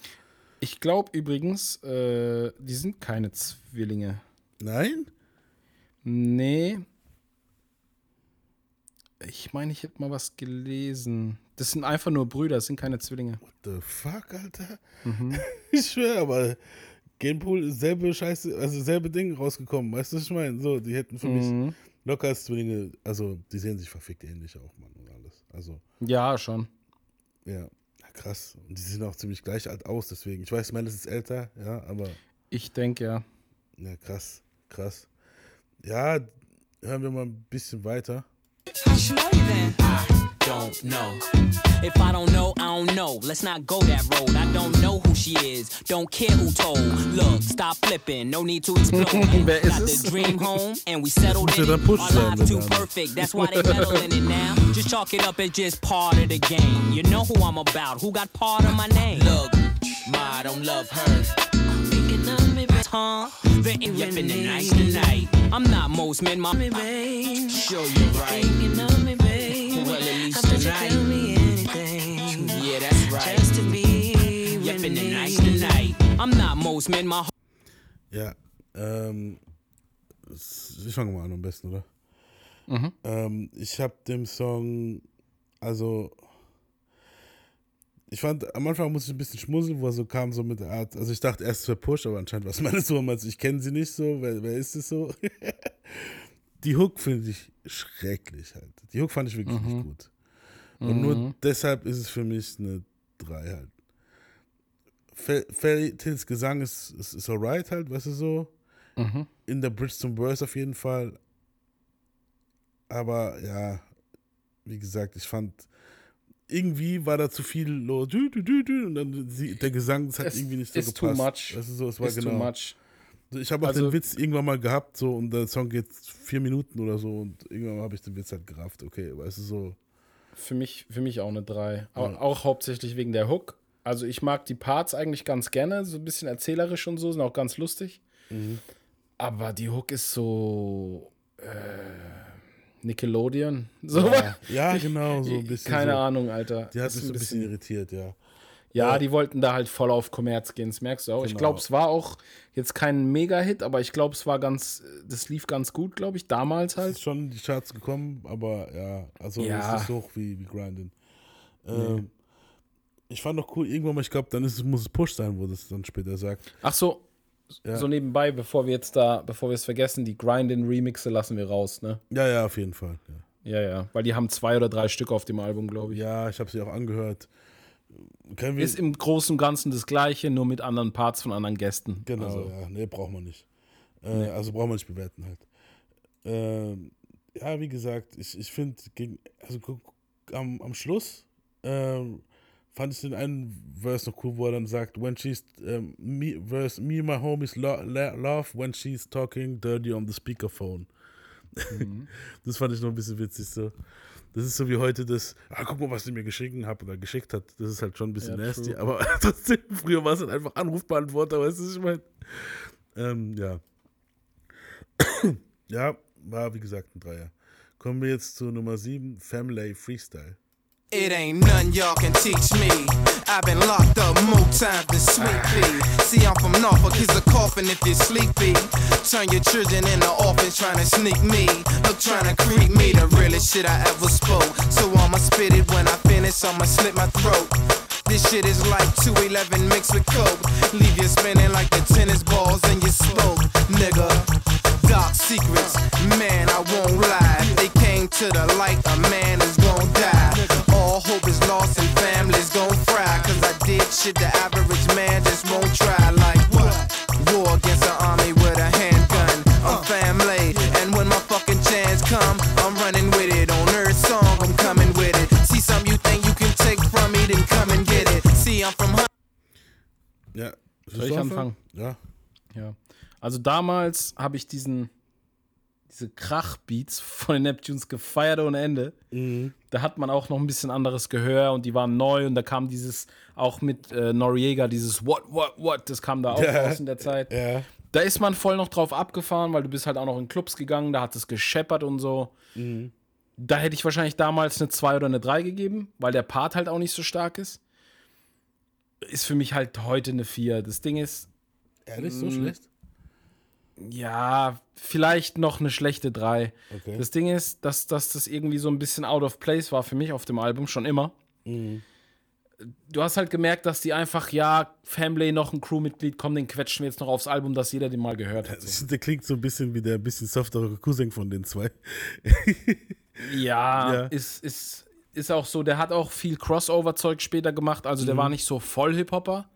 Ich glaube übrigens, äh, die sind keine Zwillinge. Nein? Nee. Ich meine, ich hätte mal was gelesen. Das sind einfach nur Brüder, das sind keine Zwillinge. What the fuck, Alter? Mhm. Ich schwöre, aber Gamepool ist selbe Scheiße, also selbe Ding rausgekommen. Weißt du, was ich meine? So, die hätten für Mhm. mich locker als Zwillinge, also die sehen sich verfickt ähnlich auch, Mann, und alles. Also, Ja, schon. ja, ja krass. Und die sehen auch ziemlich gleich alt aus, deswegen. Ich weiß, Malice ist älter, ja, aber Ich denke ja. ja, krass, krass. Ja, hören wir mal ein bisschen weiter. Don't know. If I don't know, I don't know. Let's not go that road. I don't know who she is. Don't care who told. Look, stop flipping. No need to explode. Wer ist Got es? the dream home and we settled muss ja in it. Push Our sein, lives too dann. perfect. That's why they meddle in it now. Just chalk it up as just part of the game. You know who I'm about. Who got part of my name? Look, ma, I don't love her. Venting up in the night tonight. I'm not most men, my Sure you're right. Well, at least tonight. Yeah, that's right. Just to be yep, in the night tonight. I'm not most men, my Ja, ähm, ich fange mal an am besten, oder? Ähm, ich habe dem Song, also, ich fand, am Anfang musste ich ein bisschen schmunzeln, wo er so kam, so mit der Art, also ich dachte erst, wäre Push, aber anscheinend war es meine so, also ich kenne sie nicht so, wer, wer ist es so? Die Hook finde ich schrecklich halt. Die Hook fand ich wirklich nicht gut. Und nur deshalb ist es für mich eine 3 halt. Fairy Tales Gesang ist, ist, ist alright halt, weißt du so. In der Bridge zum Verse auf jeden Fall. Aber ja, wie gesagt, ich fand, irgendwie war da zu viel lo, dü, dü, dü, dü, und dann sie, der Gesang, das hat Es irgendwie nicht so ist too gepasst. much. Weißt du, so, es war Ist genau. too much. Ich habe auch Also- den Witz irgendwann mal gehabt, so, und der Song geht vier Minuten oder so, und irgendwann habe ich den Witz halt gerafft, okay, weißt du, so. Für mich, für mich auch eine 3. Auch, auch hauptsächlich wegen der Hook. Also ich mag die Parts eigentlich ganz gerne, so ein bisschen erzählerisch und so, sind auch ganz lustig. Mhm. Aber die Hook ist so äh, Nickelodeon. So, Ja, ja, genau, so ein bisschen. keine so. Ahnung, Alter. Die hat Ist mich so ein bisschen irritiert, ja. Ja, die wollten da halt voll auf Kommerz gehen, das merkst du auch. Ich Genau. glaube, es war auch jetzt kein Mega-Hit, aber ich glaube, es war ganz, das lief ganz gut, glaube ich, damals ist halt. schon in die Charts gekommen, aber ja, also Ja. ist nicht so hoch wie, wie Grindin. Ähm, Ich fand doch cool, irgendwann mal, ich glaube, dann ist es, muss es Push sein, wo das dann später sagt. Ach so, Ja. so nebenbei, bevor wir jetzt da, bevor wir es vergessen, die Grindin-Remixe lassen wir raus, ne? Ja, ja, auf jeden Fall. Ja, Ja, ja, weil die haben zwei oder drei Stück auf dem Album, glaube ich. ja ich habe sie auch angehört. Können wir, Ist im Großen und Ganzen das Gleiche, nur mit anderen Parts von anderen Gästen. Genau, Also, ja. Nee, braucht man nicht. Äh, Also braucht man nicht bewerten halt. Ähm, ja, wie gesagt, ich, ich finde, also am, am Schluss ähm, fand ich den einen Verse noch cool, wo er dann sagt, when she's, ähm, me, verse, me and my homies lo, la, laugh when she's talking dirty on the speakerphone. Das fand ich noch ein bisschen witzig so. Das ist so wie heute das, ah, guck mal, was sie mir geschickt hat oder geschickt hat. Das ist halt schon ein bisschen Ja, nasty, true. aber trotzdem, früher war es halt einfach Anrufbeantworter, weißt du, was ich meine? Ähm, ja. ja, war wie gesagt ein Dreier. Kommen wir jetzt zu Nummer 7, Family Freestyle. It ain't nothing y'all can teach me. I've been locked up more times than Sweet Pea. See, I'm from Norfolk, here's a coffin if you're sleepy. Turn your children into orphans trying to sneak me. Look, trying to creep me, the realest shit I ever spoke. So I'ma spit it when I finish, I'ma slit my throat. This shit is like 211 mixed with coke. Leave you spinning like the tennis balls in your spoke, nigga. Dark secrets, man, I won't lie. They came to the light, a man is gon' die. All hope is lost and families gon' fry. Cause I did shit the average man just won't try. Soll ich anfangen? Ja. Ja. Also damals habe ich diesen, diese Krachbeats von den Neptunes gefeiert ohne Ende. Da hat man auch noch ein bisschen anderes Gehör und die waren neu und da kam dieses, auch mit äh, Noriega, dieses What, what, what, das kam da auch Ja. raus in der Zeit. Ja. Da ist man voll noch drauf abgefahren, weil du bist halt auch noch in Clubs gegangen, da hat es gescheppert und so. Da hätte ich wahrscheinlich damals eine 2 oder eine 3 gegeben, weil der Part halt auch nicht so stark ist. Ist für mich halt heute eine 4. Das Ding ist, Ehrlich, so schlecht? ja, vielleicht noch eine schlechte 3. Okay. Das Ding ist, dass, dass das irgendwie so ein bisschen out of place war für mich auf dem Album, schon immer. Mhm. Du hast halt gemerkt, dass die einfach, ja, Family noch ein Crewmitglied, komm, den quetschen wir jetzt noch aufs Album, dass jeder den mal gehört hat. So. Der klingt so ein bisschen wie der bisschen softere Cousin von den zwei. Ja, Ja. Ist, ist, ist auch so, der hat auch viel Crossover-Zeug später gemacht, also Mhm. der war nicht so voll Hip-Hopper.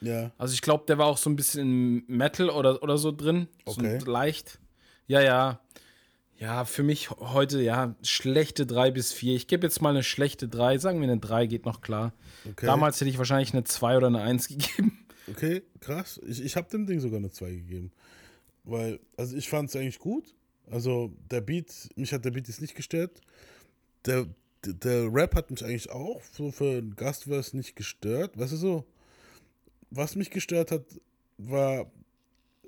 Ja. Also ich glaube, der war auch so ein bisschen in Metal oder, oder so drin. Okay. So leicht. Ja, ja. Ja, für mich heute, ja, schlechte 3 bis 4. Ich gebe jetzt mal eine schlechte 3. Sagen wir eine 3, geht noch klar. Okay. Damals hätte ich wahrscheinlich eine 2 oder eine 1 gegeben. Okay, krass. Ich, ich habe dem Ding sogar eine 2 gegeben. Weil, also ich fand es eigentlich gut. Also der Beat, mich hat der Beat jetzt nicht gestört. Der, der, Rap hat mich eigentlich auch so für einen Gastverse nicht gestört. Weißt du so? Was mich gestört hat, war,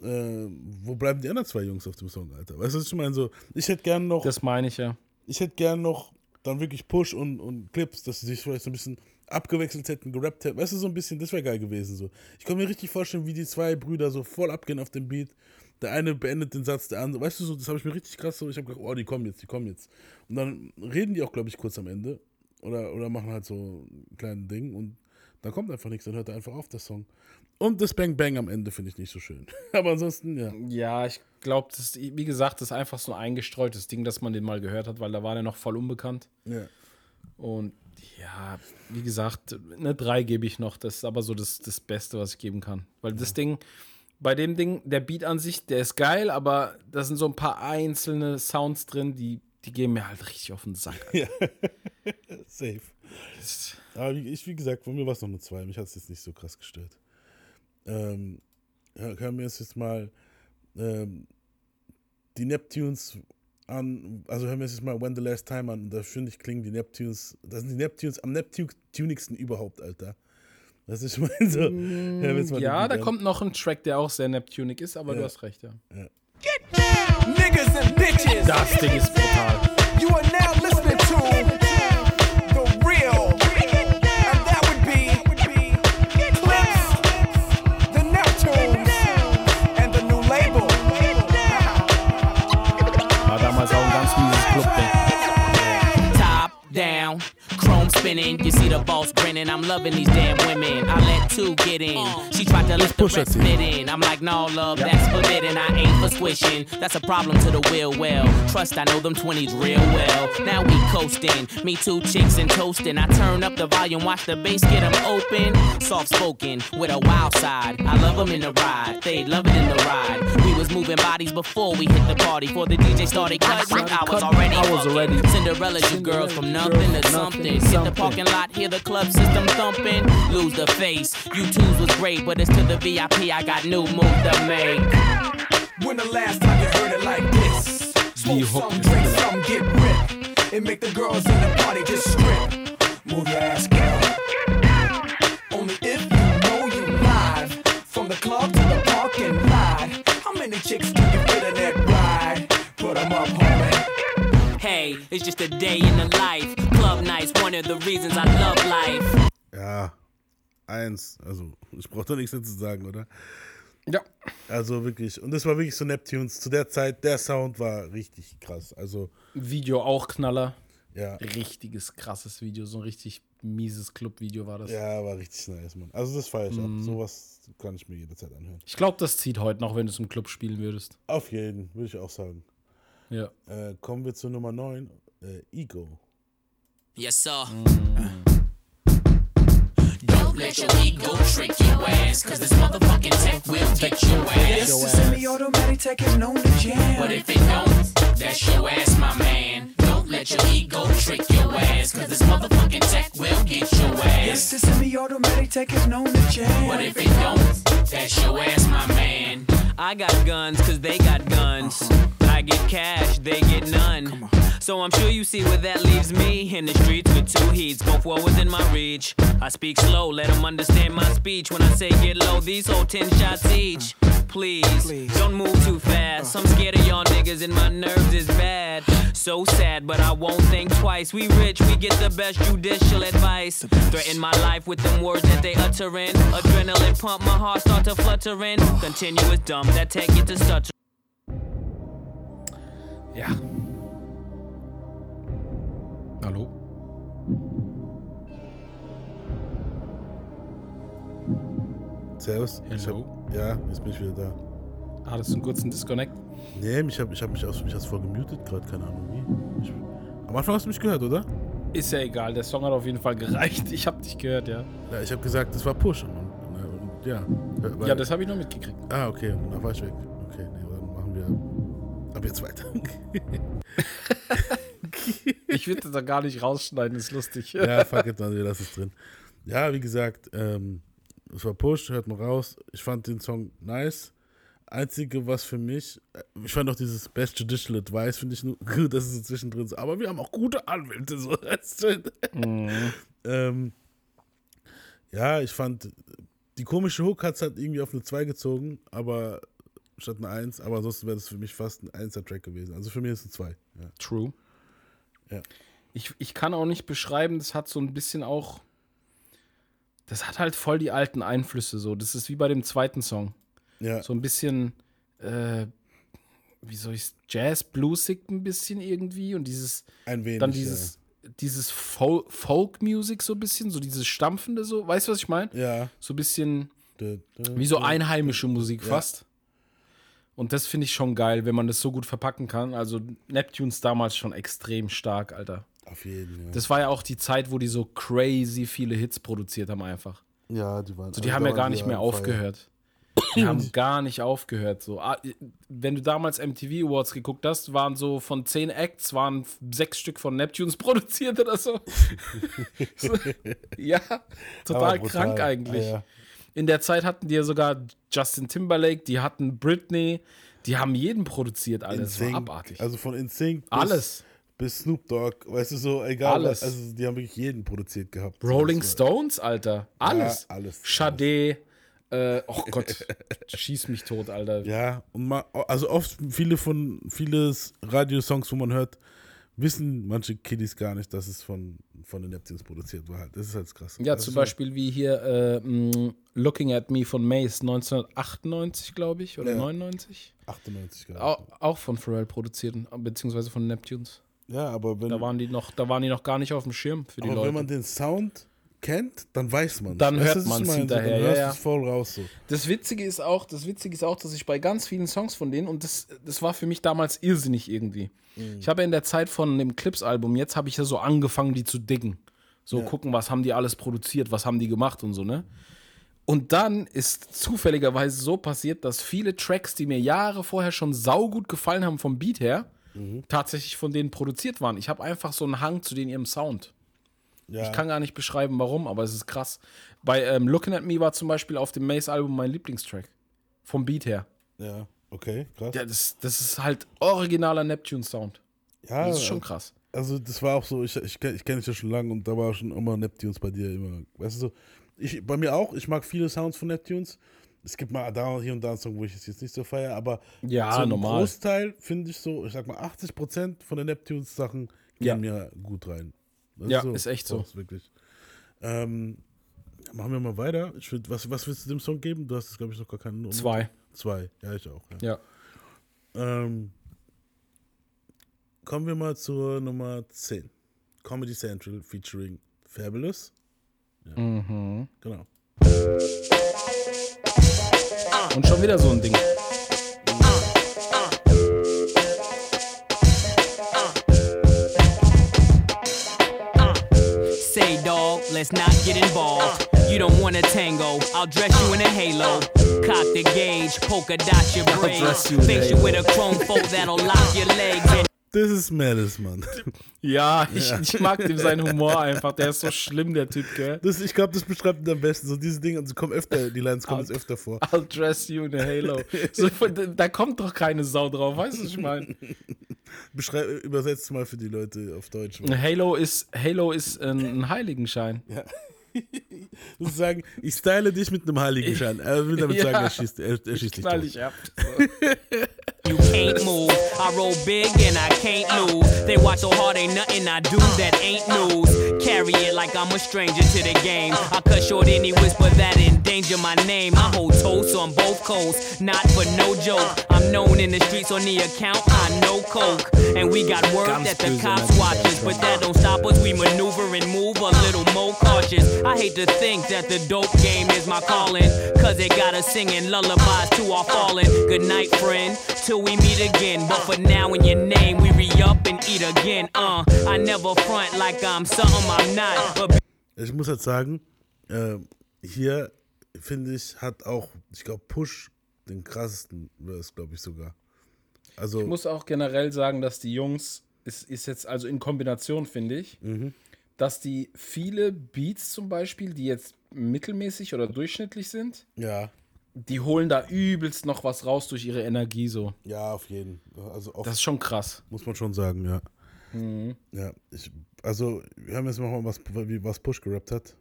äh, wo bleiben die anderen zwei Jungs auf dem Song, Alter? Weißt du, was ich meine? So, ich hätte gern noch Das meine ich ja. ich hätte gern noch dann wirklich Push und, und Clips, dass sie sich vielleicht so ein bisschen abgewechselt hätten, gerappt hätten. Weißt du, so ein bisschen, das wäre geil gewesen. So. Ich kann mir richtig vorstellen, wie die zwei Brüder so voll abgehen auf dem Beat. Der eine beendet den Satz, der andere. Weißt du, so, das habe ich mir richtig krass so. Ich habe gedacht, oh, die kommen jetzt, die kommen jetzt. Und dann reden die auch, glaube ich, kurz am Ende. Oder, oder machen halt so ein kleines Ding und dann kommt einfach nichts, dann hört er einfach auf, der Song. Und das Bang Bang am Ende finde ich nicht so schön. Aber ansonsten, ja. Ja, ich glaube, das, wie gesagt, das ist einfach so ein eingestreutes Ding, dass man den mal gehört hat, weil da war der noch voll unbekannt. ja. Und ja, wie gesagt, eine 3 gebe ich noch. Das ist aber so das, das Beste, was ich geben kann. Weil das Ding, bei dem Ding, der Beat an sich, der ist geil, aber da sind so ein paar einzelne Sounds drin, die, die gehen mir halt richtig auf den Sack. Safe. Aber wie, ich, wie gesagt, von mir war es noch eine 2. Mich hat es jetzt nicht so krass gestört. Ähm, hör- hören wir uns jetzt mal ähm, die Neptunes an. Also hören wir uns jetzt mal When the Last Time an. Da finde ich, klingen die Neptunes, das sind die Neptunes am Neptunigsten überhaupt, Alter. Das ist meine so. mal Ja, den da kommt noch ein Track, der auch sehr Neptunic ist, aber Ja. du hast recht, ja. niggas and bitches. Das Ding ist brutal. Spinning. You see the boss grinning. I'm loving these damn women. I let two get in. She tried to let the rest fit in. I'm like, no, love, that's forbidden. I ain't for squishing. That's a problem to the will. Well, trust I know them 20s real well. Now we coasting. Me two chicks and toasting. I turn up the volume, watch the bass get them open. Soft spoken with a wild side. I love them in the ride. They love it in the ride. We was moving bodies before we hit the party. Before the DJ started cutting, I was already. I was already- Cinderella's you girls from nothing to something. Hit the parking lot, hear the club system thumping. Lose the face. You twos was great, but it's to the VIP. I got new move to make. When the last time you heard it like this? Smoke hook some, drink good. some, get ripped. And make the girls in the party just strip. Move your ass, girl. Only if you know you live. From the club to the parking lot. How many chicks can you fit in that ride? Put 'em up, homie. Hey, it's just a day in the life. One of the reasons I love life. Ja, eins. Also, ich brauche da nichts mehr zu sagen, oder? Ja. Also wirklich. Und das war wirklich so Neptunes. Zu der Zeit, der Sound war richtig krass. Also, Video auch Knaller. ja. Richtiges, krasses Video. So ein richtig mieses Club-Video war das. Ja, war richtig nice, Mann. Also, das feiere ich auch. Sowas kann ich mir jederzeit anhören. Ich glaube, das zieht heute noch, wenn du es im Club spielen würdest. Auf jeden, würde ich auch sagen. Ja. Äh, kommen wir zu Nummer 9. Äh, Ego. Yes, sir. Mm. Don't let your ego trick your ass, cause this motherfucking tech will get your ass. It's the semi-automatic tech is known to jam. But if it don't, that's your ass, my man. Don't let your ego trick your ass, cause this motherfucking tech will get your It's ass. the semi-automatic tech is known to jam. But if it don't, that's your ass, my man. I got guns, cause they got guns. I get cash, they get none. So I'm sure you see where that leaves me in the streets with two heats, both well within my reach. I speak slow, let them understand my speech. When I say get low, these hold 10 shots each. Please, don't move too fast. Uh. I'm scared of y'all niggas and my nerves is bad. So sad, but I won't think twice. We rich, we get the best judicial advice. Threaten my life with them words that they uttering. Adrenaline pump, my heart start to fluttering. Continuous dump that take it to stutter. Ja. Hallo? Servus. Hab, ja, jetzt bin ich wieder da. Ah, das ist ein kurzen Disconnect. Nee, ich habe ich hab mich, aus, mich voll gemutet gerade, keine Ahnung wie. Ich, am Anfang hast du mich gehört, oder? Ist ja egal, der Song hat auf jeden Fall gereicht. Ich hab dich gehört, ja. Ja, ich habe gesagt, das war Push. Und, und, und, ja. Weil, Ja, das habe ich noch mitgekriegt. Ah, okay, und dann war ich weg. Okay, nee, dann machen wir ab jetzt weiter. Ich würde das da gar nicht rausschneiden, ist lustig. ja, fuck it, dann lass es drin. Ja, wie gesagt, ähm, es war Push, hört mal raus. Ich fand den Song nice. Einzige, was für mich, äh, ich fand auch dieses Best Judicial Advice, finde ich nur gut, dass es so zwischendrin ist. Aber wir haben auch gute Anwälte. So. ähm, ja, ich fand, die komische Hook hat es halt irgendwie auf eine 2 gezogen, aber statt eine 1. Aber ansonsten wäre das für mich fast ein 1er-Track gewesen. Also für mich ist es ein 2. Ja. True. Ja. Ich, ich kann auch nicht beschreiben, das hat so ein bisschen auch. Das hat halt voll die alten Einflüsse so. Das ist wie bei dem zweiten Song. ja. So ein bisschen, äh, wie soll ich Jazz, Bluesig ein bisschen irgendwie und dieses, ein wenig. dann dieses, dieses Fol Folk-Music so ein bisschen, so dieses Stampfende so. Weißt du, was ich meine? ja. ja. So ein bisschen wie so einheimische Musik Ja. fast. Und das finde ich schon geil, wenn man das so gut verpacken kann. Also Neptunes damals schon extrem stark, Alter. Auf jeden, ja. Das war ja auch die Zeit, wo die so crazy viele Hits produziert haben einfach. ja, die waren. Also die haben ja gar nicht mehr aufgehört. Die haben gar nicht aufgehört. So. Ah, Wenn du damals MTV Awards geguckt hast, waren so von zehn Acts, waren sechs Stück von Neptunes produziert oder so. so ja, total krank eigentlich. Ja, ja. In der Zeit hatten die ja sogar Justin Timberlake, die hatten Britney, die haben jeden produziert, alles. War abartig. Also von InSync bis, Alles. bis Snoop Dogg, weißt du so, egal. Alles. Also die haben wirklich jeden produziert gehabt. Rolling war- Stones, Alter. Alles. alles, Sade. Äh, oh Gott, schieß mich tot, Alter. Ja, und mal, also oft viele von vieles Radiosongs, wo man hört, wissen manche Kiddies gar nicht, dass es von, von den Neptunes produziert war. Halt. Das ist halt krass. Ja, das zum so- Beispiel wie hier äh, Looking at Me von Mace 1998, glaube ich, oder Ja. 99. 98 gerade. Au, auch von Pharrell produziert, beziehungsweise von Neptunes. Ja, aber wenn, Da waren die noch, da waren die noch gar nicht auf dem Schirm für die aber Leute. wenn man den Sound kennt, dann weiß man. Dann hört man's meine? hinterher, Dann ja, ja. voll raus so. Das Witzige ist auch, das Witzige ist auch, dass ich bei ganz vielen Songs von denen und das, das war für mich damals irrsinnig irgendwie. Ich habe ja in der Zeit von dem Clips-Album, jetzt habe ich ja so angefangen, die zu diggen. So gucken, was haben die alles produziert, was haben die gemacht und so, ne? Und dann ist zufälligerweise so passiert, dass viele Tracks, die mir Jahre vorher schon saugut gefallen haben vom Beat her, tatsächlich von denen produziert waren. Ich habe einfach so einen Hang zu den ihrem Sound. Ja. Ich kann gar nicht beschreiben, warum, aber es ist krass. Bei ähm, Looking at Me war zum Beispiel auf dem Mace-Album mein Lieblingstrack. Vom Beat her. Ja, okay, krass. Ja, das, das ist halt originaler Neptune-Sound. Ja, Das ist schon krass. Also das war auch so, ich, ich, ich kenne dich ja schon lange und da war schon immer Neptunes bei dir immer. Weißt du so, ich, bei mir auch, ich mag viele Sounds von Neptunes. Es gibt mal da hier und da einen Song, wo ich es jetzt nicht so feiere, aber Ja, ein normal. Großteil finde ich so, ich sag mal 80% von den Neptunes-Sachen gehen Ja. mir gut rein. Das Ja, ist echt so. Ist wirklich. Ähm, machen wir mal weiter. Find, was, was willst du dem Song geben? Du hast es, glaube ich, noch gar keinen. Nummer. Zwei. Zwei, ja, ich auch. Ja. Ja. Ähm, kommen wir mal zur Nummer 10. Comedy Central featuring Fabulous. Ja. Mhm. Genau. Und schon wieder so ein Ding. Let's not get involved. You don't want a tango, I'll dress you in a halo. Cock the gauge, polka dot your braids. dress you in Face you with a chrome fold that'll lock your legs. Das ist Malice, Mann. Ja, ich, ich mag dem seinen Humor einfach. Der ist so schlimm, der Typ, gell? Das, ich glaube, das beschreibt ihn am besten. So diese Dinge, sie kommen öfter, die Lines kommen jetzt öfter vor. I'll dress you in a halo. So, da kommt doch keine Sau drauf, weißt du, was ich meine? Übersetzt mal für die Leute auf Deutsch. Ein Halo ist, Halo ist ein, ein Heiligenschein. Du sagen, ich style dich mit einem Heiligenschein. Er will damit Ja. sagen, er schießt, er, er schießt dich Knall tot. ich ab. you can't move. I roll big and I can't lose. They watch so hard, ain't nothing I do that ain't news. Carry it like I'm a stranger to the game. I cut short any whisper that endanger my name. I hold toast on both coasts, not for no joke. I'm known in the streets on the account, I know coke. And we got word that the cops watch us, but that don't stop us. We maneuver and move a little more cautious. I hate to think that the dope game is my calling, cause it got us singing lullabies to our fallen. Good night, friend, till we meet again. But for now, in your name, we re up and eat again. Uh, I never front like I'm something I'm not. But Ich muss halt sagen, äh, hier finde ich, hat auch, ich glaube, Push den krassesten Verse, glaube ich sogar. Also, Ich muss auch generell sagen, dass die Jungs, ist, ist jetzt also in Kombination, finde ich, dass die viele Beats zum Beispiel, die jetzt mittelmäßig oder durchschnittlich sind, ja, die holen da übelst noch was raus durch ihre Energie so. ja, auf jeden. Also, Das ist schon krass. muss man schon sagen, ja. Ja, ich, also, wir haben jetzt mal was, wie, was Push gerappt hat.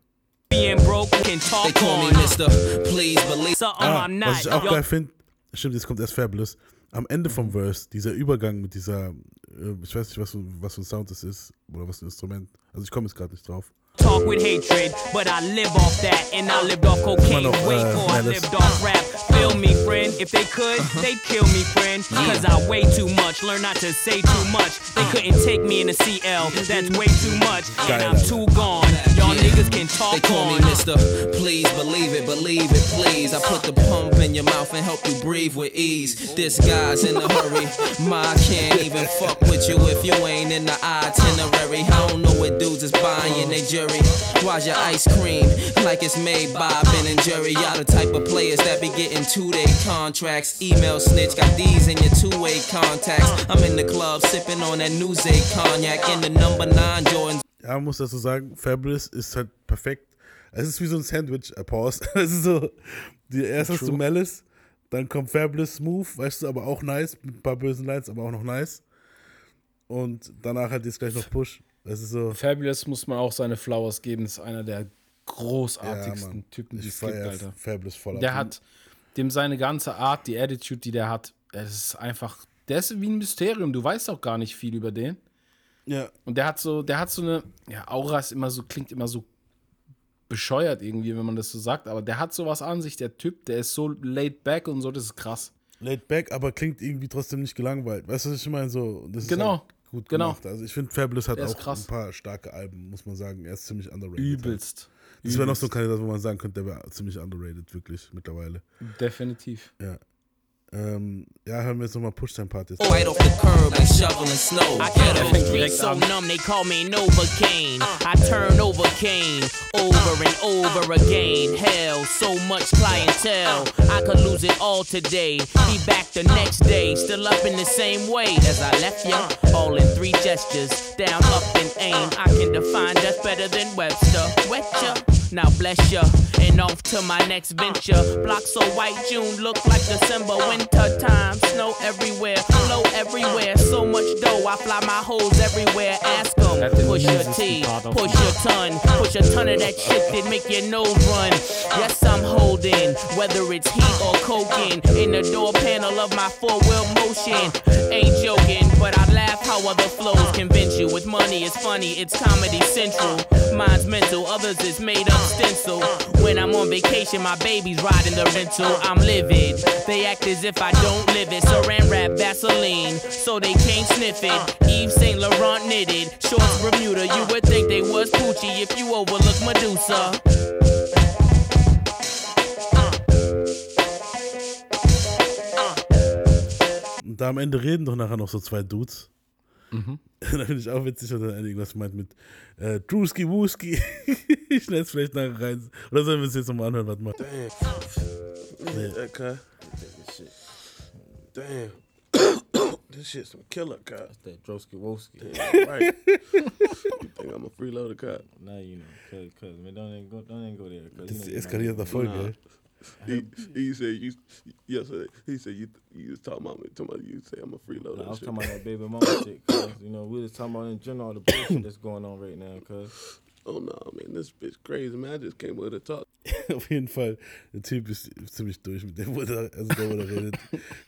being broke can talk They call me on. Mr. Please believe. Something Ah, I'm was ich auch geil finde, stimmt, jetzt kommt erst Fabulous. Am Ende vom Verse, dieser Übergang mit dieser, äh, ich weiß nicht, was, für- was für ein Sound das ist oder was für ein Instrument. Also ich komme jetzt gerade nicht drauf. Talk with hatred, but I live off that, and I lived off cocaine noch, uh, way äh, before I lived off rap. Feel me, friend. If they could, uh-huh. they'd kill me, friend. Cause I weigh too much, learn not to say too uh. much. They couldn't take me in a CL, that's way too much, and I'm too gone. Y'all niggas can talk They call me. Mr. Please believe it, believe it, please. I put the pump in your mouth and help you breathe with ease. This guy's in a hurry. My can't even fuck with you if you ain't in the itinerary. I don't know what dudes is buying they jury. Why's your ice cream like it's made by Ben and Jerry? Y'all the type of players that be getting two-day contracts. Email snitch, got these in your two-way contacts. I'm in the club sipping on that Newsay cognac in the number nine Jordans. Ja, muss dazu sagen, Fabulous ist halt perfekt. Es ist wie so ein Sandwich, äh, Pause. Es ist so, die, erst hast du Malice, dann kommt Fabulous Smooth, weißt du, aber auch nice, mit ein paar bösen Lines, aber auch noch nice. Und danach halt jetzt gleich noch Push. Es ist so, Fabulous muss man auch seine Flowers geben. ist einer der ja, großartigsten Mann. Typen, die Ich es gibt, Alter. Fabulous voll. Der hat, dem seine ganze Art, die Attitude, die der hat, es ist einfach, der ist wie ein Mysterium. Du weißt auch gar nicht viel über den. Ja, Und der hat so, der hat so eine, ja, Aura ist immer so, klingt immer so bescheuert irgendwie, wenn man das so sagt, aber der hat sowas an sich, der Typ, der ist so laid back und so, das ist krass. laid back, aber klingt irgendwie trotzdem nicht gelangweilt. Weißt du, was ich meine? So, das ist Genau. halt gut Genau. gemacht. Also ich finde, Fabulous hat ist auch krass. ein paar starke Alben, muss man sagen. Er ist ziemlich underrated. Übelst. Das wäre noch so ein. Kandidat, wo man sagen könnte, der wäre ziemlich underrated, wirklich, mittlerweile. Definitiv. Ja. Ähm, ja, hören wir jetzt nochmal Push Time Part jetzt. Right off the curb like shoveling snow. I get fängt on street direkt so numb they call me Novocaine. I turn over Kane over and over again. Hell, so much clientele. I could lose it all today. Be back the next day, still up in the same way as I left ya. All in three gestures, down, up, and aim. I can define death better than Webster. Wet ya, now bless ya, and off to my next venture. Block so white, June look like December, winter time. Snow everywhere, flow everywhere. So much dough, I fly my hoes everywhere. Ask 'em, That didn't push your T, push your ton, push a ton of that shit that make your nose run. Yes, I'm holding, whether it's heat or coking, in the door panel of my four wheel motion. Ain't joking, but I laugh how other flows convince you. With money, it's funny, it's comedy central. Mine's mental, others is made up stencil. When I'm on vacation, my baby's riding the rental. I'm livid. They act as if I don't live it. Saran wrap Vaseline, so they can't sniff it. Yves Saint Laurent knitted, shorts Bermuda. You would think they was Poochie if you overlook Medusa. Da am Ende reden doch nachher noch so zwei Dudes. Mhm. da finde ich auch witzig, dass er dann irgendwas meint mit äh, Drewski Wooski. ich schneide es vielleicht nachher rein. Oder sollen wir es jetzt nochmal anhören? Warte mal. Damn. Okay. Damn. this shit's some killer cop. That Drosky Woski. Damn right. you think I'm a freeloader cop? Now you know, cause, cause man, don't even go, don't even go there. Cause Das you know, eskaliert da voll, gell? He, he said you yesterday. He said you you was talking about me. Talking about you say I'm a freeloader. Nah, I was shit. talking about that baby mama shit. Cause, you know, we was talking about in general all the bullshit that's going on right now. Cause Oh no, man, this bitch crazy. Man, I just came with a talk. Auf jeden Fall, der Typ ist ziemlich durch mit dem, wo der, also der, wo der redet.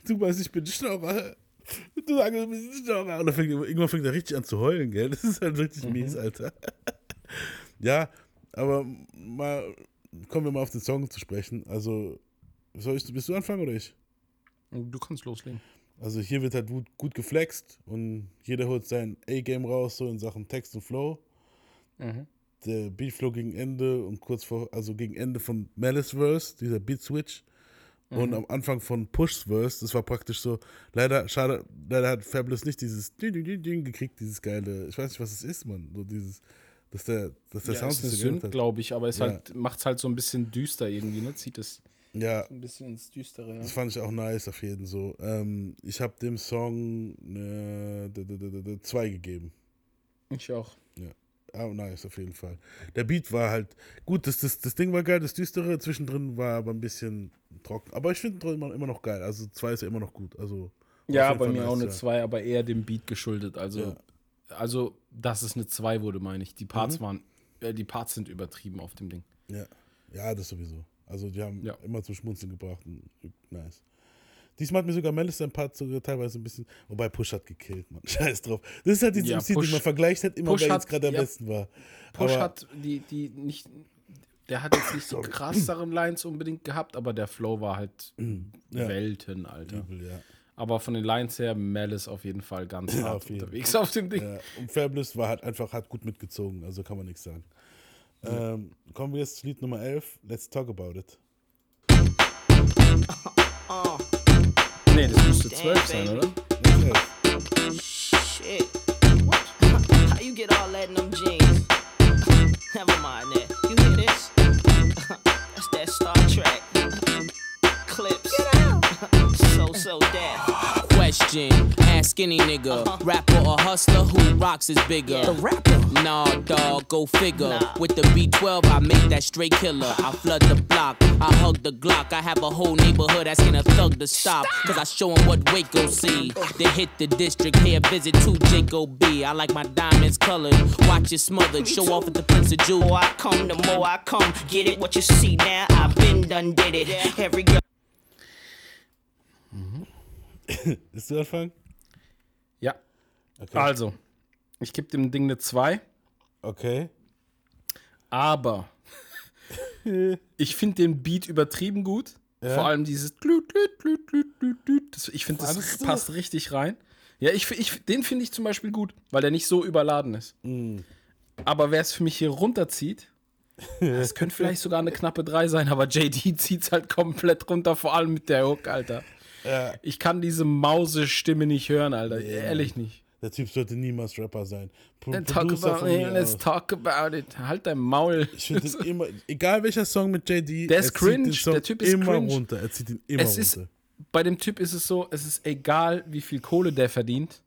Du weißt, ich bin Schnorrer. Du sagst, du bist Schnorrer. Und dann fängt, irgendwann fängt er richtig an zu heulen, gell? Das ist halt richtig mies, Alter. ja, aber mal, kommen wir mal auf den Song zu sprechen. Also, soll ich, bist du anfangen oder ich? Du kannst loslegen. Also hier wird halt gut, gut geflext und jeder holt sein A-Game raus, so in Sachen Text und Flow. Mhm. Der Beatflow gegen Ende und kurz vor, also gegen Ende von Malice Verse, dieser Beat Switch. Und Mhm. am Anfang von Push's Verse, das war praktisch so, leider, schade, leider hat Fabulous nicht dieses Ding, gekriegt, dieses geile, ich weiß nicht, was es ist, Mann. So dieses, dass der, dass der ja, Sound ist eine sich so geändert Synth, hat. glaube ich, aber es Ja. halt, macht es halt so ein bisschen düster irgendwie, ne? Zieht es Ja, ein bisschen ins Düstere. Ja. Das fand ich auch nice auf jeden so. Ähm, ich habe dem Song äh, zwei gegeben. Ich auch. Ja. Ah, nice, auf jeden Fall. Der Beat war halt gut, das, das, das Ding war geil, das Düstere zwischendrin war aber ein bisschen trocken. Aber ich finde immer, immer noch geil. Also zwei ist ja immer noch gut. Also, Ja, bei mir nice, auch eine ja. 2, aber eher dem Beat geschuldet. Also, Ja. Also dass es eine 2 wurde, meine ich. Die Parts Mhm. waren, äh, die Parts sind übertrieben auf dem Ding. Ja. ja, das sowieso. Also die haben Ja. immer zum Schmunzeln gebracht. Und, nice. Diesmal hat mir sogar Melis sein Part sogar teilweise ein bisschen, wobei Push hat gekillt, man. Scheiß drauf. Das ist halt dieses Ja, MC, Push- den man vergleicht hat, immer wer jetzt gerade am ja, besten war. Push Aber- hat die, die nicht, der hat jetzt nicht so krasseren Lines unbedingt gehabt, aber der Flow war halt Ja. Welten, Alter. Übel, ja. Aber von den Lines her, Malice auf jeden Fall ganz Ja, hart auf jeden unterwegs Fall. auf dem Ding. Ja, und Fabulous war halt einfach, hat gut mitgezogen, also kann man nichts sagen. Ähm, kommen wir jetzt zu Lied Nummer 11, Let's Talk About It. Nee, das müsste 12 sein, oder? Shit. What? How you get all that in them jeans? Never mind that. You hear this? That's that Star Trek. Clips. So, so deaf. Question, ask any nigga, uh-huh. rapper or hustler, who rocks is bigger? The rapper. Nah, dog, go figure. With the B12, I make that straight killer. I flood the block, I hug the Glock. I have a whole neighborhood asking a thug to stop. Cause I show 'em what Waco see. They hit the district, pay a visit to Jacob B. I like my diamonds colored, watch it smothered. Show off at the Prince of Jewel. Oh, I come, the more I come. Get it what you see now. I've been done, did it. Every girl. Ist du anfangen? Ja. Okay. Also, ich gebe dem Ding eine 2. Okay. Aber ich finde den Beat übertrieben gut. Ja. Vor allem dieses Glüt, glüt, glüt, glüt, glüt, glüt. Das, ich finde, das passt richtig rein. Ja, ich, ich, den finde ich zum Beispiel gut, weil der nicht so überladen ist. Mm. Aber wer es für mich hier runterzieht, das könnte vielleicht sogar eine knappe 3 sein, aber JD zieht es halt komplett runter, vor allem mit der Hook, Alter. Ja. Ich kann diese Mause-Stimme nicht hören, Alter. Ehrlich nicht. Der Typ sollte niemals Rapper sein. Pro Then talk about it, let's aus. talk about it. Halt dein Maul. Ich finde ihn immer, egal welcher Song mit JD, Der ist cringe, der Typ ist immer cringe. runter. Er zieht ihn immer es ist, runter. bei dem Typ ist es so, es ist egal, wie viel Kohle der verdient.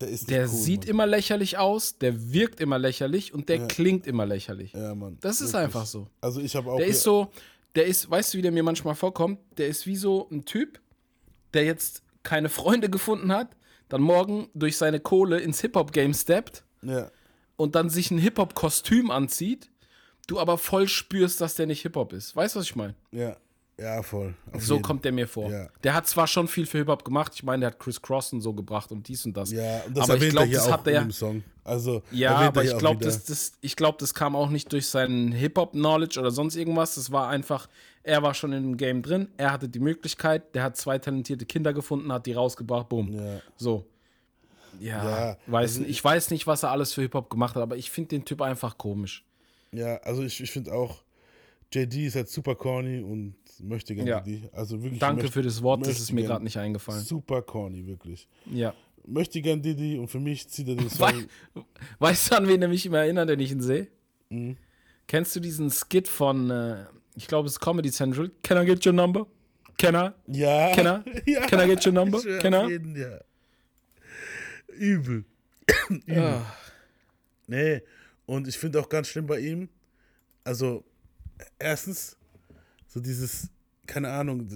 Der, ist Der cool, sieht Mann. immer lächerlich aus, der wirkt immer lächerlich und der Ja. klingt immer lächerlich. Ja, Mann. Das ist wirklich. einfach so. Also ich habe auch. Der ist so, der ist, weißt du, wie der mir manchmal vorkommt? Der ist wie so ein Typ, der jetzt keine Freunde gefunden hat, dann morgen durch seine Kohle ins Hip-Hop-Game steppt Ja. und dann sich ein Hip-Hop-Kostüm anzieht, du aber voll spürst, dass der nicht Hip-Hop ist. Weißt du, was ich meine? Ja. Ja, voll. So jeden. kommt der mir vor. Ja. Der hat zwar schon viel für Hip-Hop gemacht, ich meine, der hat Chris Cross und so gebracht und dies und das. Ja, und das aber ich glaube, das auch hat er. in dem Song. Also, Ja, er aber ich glaube, das, das, ich glaub, das kam auch nicht durch seinen Hip-Hop-Knowledge oder sonst irgendwas. Das war einfach, er war schon in dem Game drin, er hatte die Möglichkeit, der hat zwei talentierte Kinder gefunden, hat die rausgebracht, boom. Ja. So. Ja, Ja, weiß, also ich weiß nicht, was er alles für Hip-Hop gemacht hat, aber ich finde den Typ einfach komisch. Ja, also ich, ich finde auch, JD ist halt super corny und möchte gerne Ja. die. Also wirklich. Danke möchte- für das Wort, das ist mir gerade nicht eingefallen. Super corny, wirklich. Ja. Möchte gern Didi und für mich zieht er den Song. weißt du, an wen er mich immer erinnert, wenn ich ihn sehe? Mhm. Kennst du diesen Skit von, äh, ich glaube, es ist Comedy Central? Can I get your number? Can I? Ja. Can I? Ja. Can I get your number? Ich Can I? jeden, ja. Übel. Übel. Ah. Nee, und ich finde auch ganz schlimm bei ihm, also erstens, so dieses, keine Ahnung,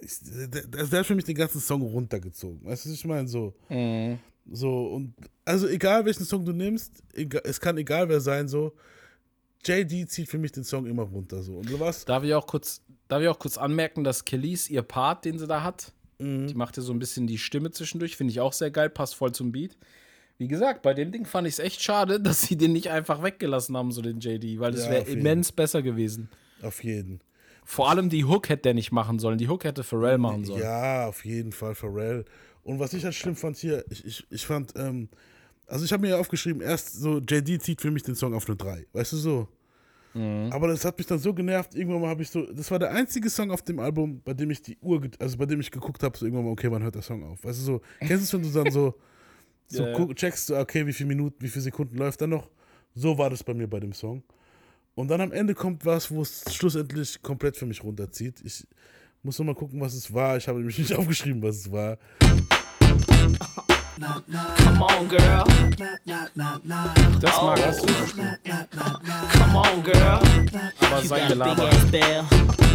ich, der, der hat für mich den ganzen Song runtergezogen. Weißt du, was ich meine? So, Mhm. so, und also egal welchen Song du nimmst, egal, es kann egal wer sein, so, JD zieht für mich den Song immer runter. So. Und sowas. Darf ich auch kurz, darf ich auch kurz anmerken, dass Kellys ihr Part, den sie da hat, Mhm. die macht ja so ein bisschen die Stimme zwischendurch, finde ich auch sehr geil, passt voll zum Beat. Wie gesagt, bei dem Ding fand ich es echt schade, dass sie den nicht einfach weggelassen haben, so den JD, weil das Ja, wäre immens besser gewesen. Auf jeden. Vor allem die Hook hätte der nicht machen sollen. Die Hook hätte Pharrell machen sollen. Ja, auf jeden Fall Pharrell. Und was ich halt schlimm fand hier, ich, ich, ich fand, ähm, also ich habe mir ja aufgeschrieben, erst so, JD zieht für mich den Song auf eine 3. Weißt du so? Aber das hat mich dann so genervt, irgendwann mal habe ich so, das war der einzige Song auf dem Album, bei dem ich die Uhr, also bei dem ich geguckt habe, so irgendwann mal, okay, wann hört der Song auf? Weißt du so, kennst du es, wenn du dann so, so guck, checkst du, okay, wie viele Minuten, wie viele Sekunden läuft da noch? So war das bei mir bei dem Song. Und dann am Ende kommt was, wo es schlussendlich komplett für mich runterzieht. Ich muss noch mal gucken, was es war. Ich habe nämlich nicht aufgeschrieben, was es war. Come on, girl. Das mag Oh. Beispiel. Come on, girl. Aber sein got a big Gelaber. ass bell.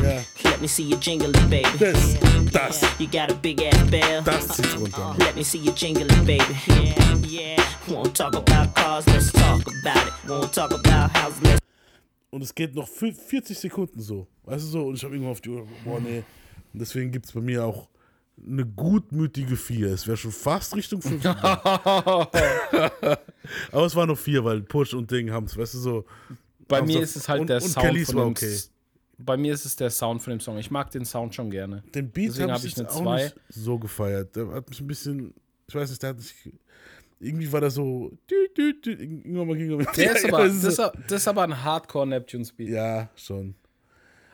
Ja. Let me see you jingle it, baby. Das, das, You got a big ass bell. das zieht runter. Let me see you jingle it, baby. Yeah, yeah. Won't talk about cars, let's talk about it. Won't talk about houses, let's Und es geht noch fü- 40 Sekunden so. Weißt du so? Und ich habe irgendwann auf die Uhr, boah, nee. Und deswegen gibt es bei mir auch eine gutmütige 4. Es wäre schon fast Richtung 5. Aber es war noch 4, weil Push und Ding haben es, weißt du so. Bei mir ist es halt und, der und Sound Kellys von war dem okay. Bei mir ist es der Sound von dem Song. Ich mag den Sound schon gerne. Den Beat habe habe ich eine jetzt auch 2. nicht so gefeiert. Der hat mich ein bisschen, ich weiß nicht, der hat mich, irgendwie war der so, dü, dü, dü, irgendwann mal ging er Der ist aber, das das ist so- das ist aber ein Hardcore-Neptune-Speed. Ja, schon.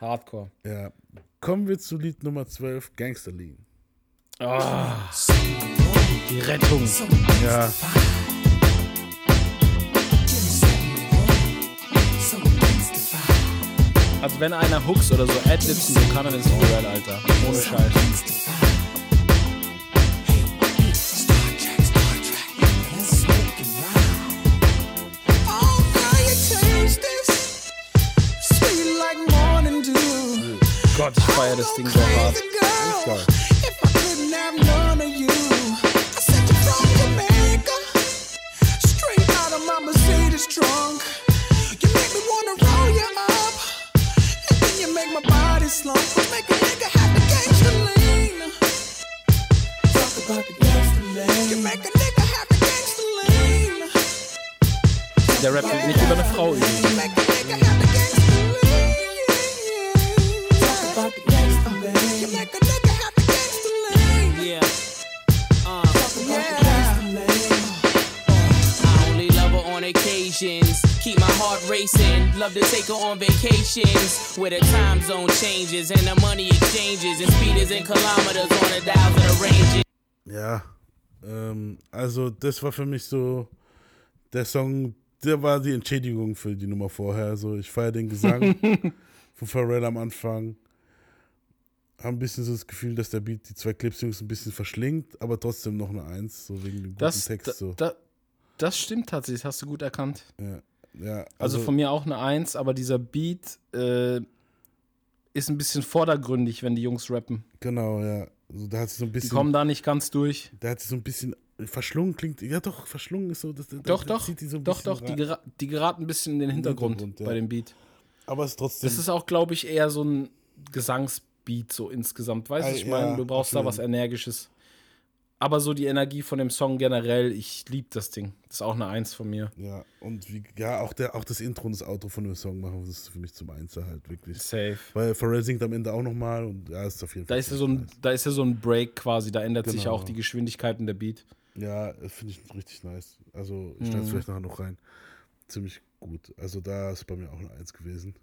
Hardcore. Ja. Kommen wir zu Lied Nummer 12, Gangster Lean. Ah, die Rettung. Ja. Also wenn einer Hooks oder so Adlibsen so kann, dann ist es Pharrell, Alter. Ohne Scheiß. You make a nigga have the gangster lean. Der rappt nicht über eine Frau übrigens. Uh, Keep my heart racing. Love to take her on vacations where the time zone changes and the money exchanges and speed is in kilometers on the dials of ranges. Ja, ähm, also das war für mich so der Song, der war die Entschädigung für die Nummer vorher. Also ich feiere den Gesang von Pharrell am Anfang. Haben ein bisschen so das Gefühl, dass der Beat die zwei Clips-Jungs ein bisschen verschlingt, aber trotzdem noch eine Eins, so wegen dem guten Das, Text. So. da, das stimmt tatsächlich, das hast du gut erkannt. ja, ja, Also, also, von mir auch eine Eins, aber dieser Beat äh, ist ein bisschen vordergründig, wenn die Jungs rappen. Genau, ja. Also da hat sich so ein Die bisschen. kommen da nicht ganz durch. Da hat sich so ein bisschen verschlungen klingt. Ja, doch, verschlungen ist so. Das, Doch, das doch, die so doch, doch, die, gera die geraten ein bisschen in den Hintergrund, Hintergrund, ja. bei dem Beat. Aber es ist trotzdem. Das ist auch, glaube ich, eher so ein Gesangsbeat so insgesamt. Weißt du, ich meine, ja, du brauchst auf da was. Energisches. Aber so die Energie von dem Song generell, ich liebe das Ding. Das ist auch eine Eins von mir. Ja, und wie, ja, auch, der, auch das Intro und das Outro von dem Song machen, das ist für mich zum Einser halt wirklich. Safe. Weil Pharrell singt am Ende auch nochmal und ja, ist auf jeden Da Fall. ist ja so ein, da ist ja so ein Break quasi, da ändert sich Genau. auch die Geschwindigkeit in der Beat. Ja, finde ich richtig nice. Also, ich schneide es Mhm. vielleicht nachher noch rein. Ziemlich gut. Also, da ist bei mir auch eine Eins gewesen.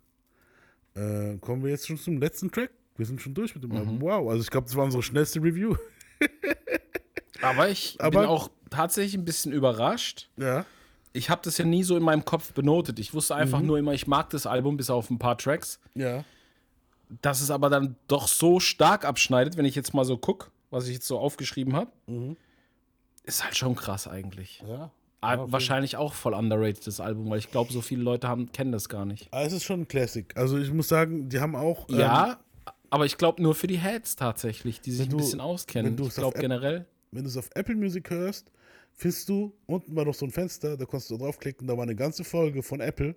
Äh, kommen wir jetzt schon zum letzten Track. Wir sind schon durch mit dem Mhm. Album. Wow, also ich glaube, das war unsere schnellste Review. Aber ich Aber- bin auch tatsächlich ein bisschen überrascht. Ja. Ich habe das ja nie so in meinem Kopf benotet. Ich wusste einfach Mhm. nur immer, ich mag das Album bis auf ein paar Tracks. Ja. Dass es aber dann doch so stark abschneidet, wenn ich jetzt mal so gucke, was ich jetzt so aufgeschrieben habe, Mhm. ist halt schon krass eigentlich. Ja. Ah, Ja, auf wahrscheinlich auch voll underrated, das Album, weil ich glaube, so viele Leute haben, kennen das gar nicht. Aber es ist schon ein Classic. Also, ich muss sagen, die haben auch. ähm, Ja, aber ich glaube nur für die Heads tatsächlich, die sich Wenn ein du- bisschen auskennen. du Ich glaube generell. wenn du es auf Apple Music hörst, findest du, unten war noch so ein Fenster, da konntest du draufklicken, da war eine ganze Folge von Apple,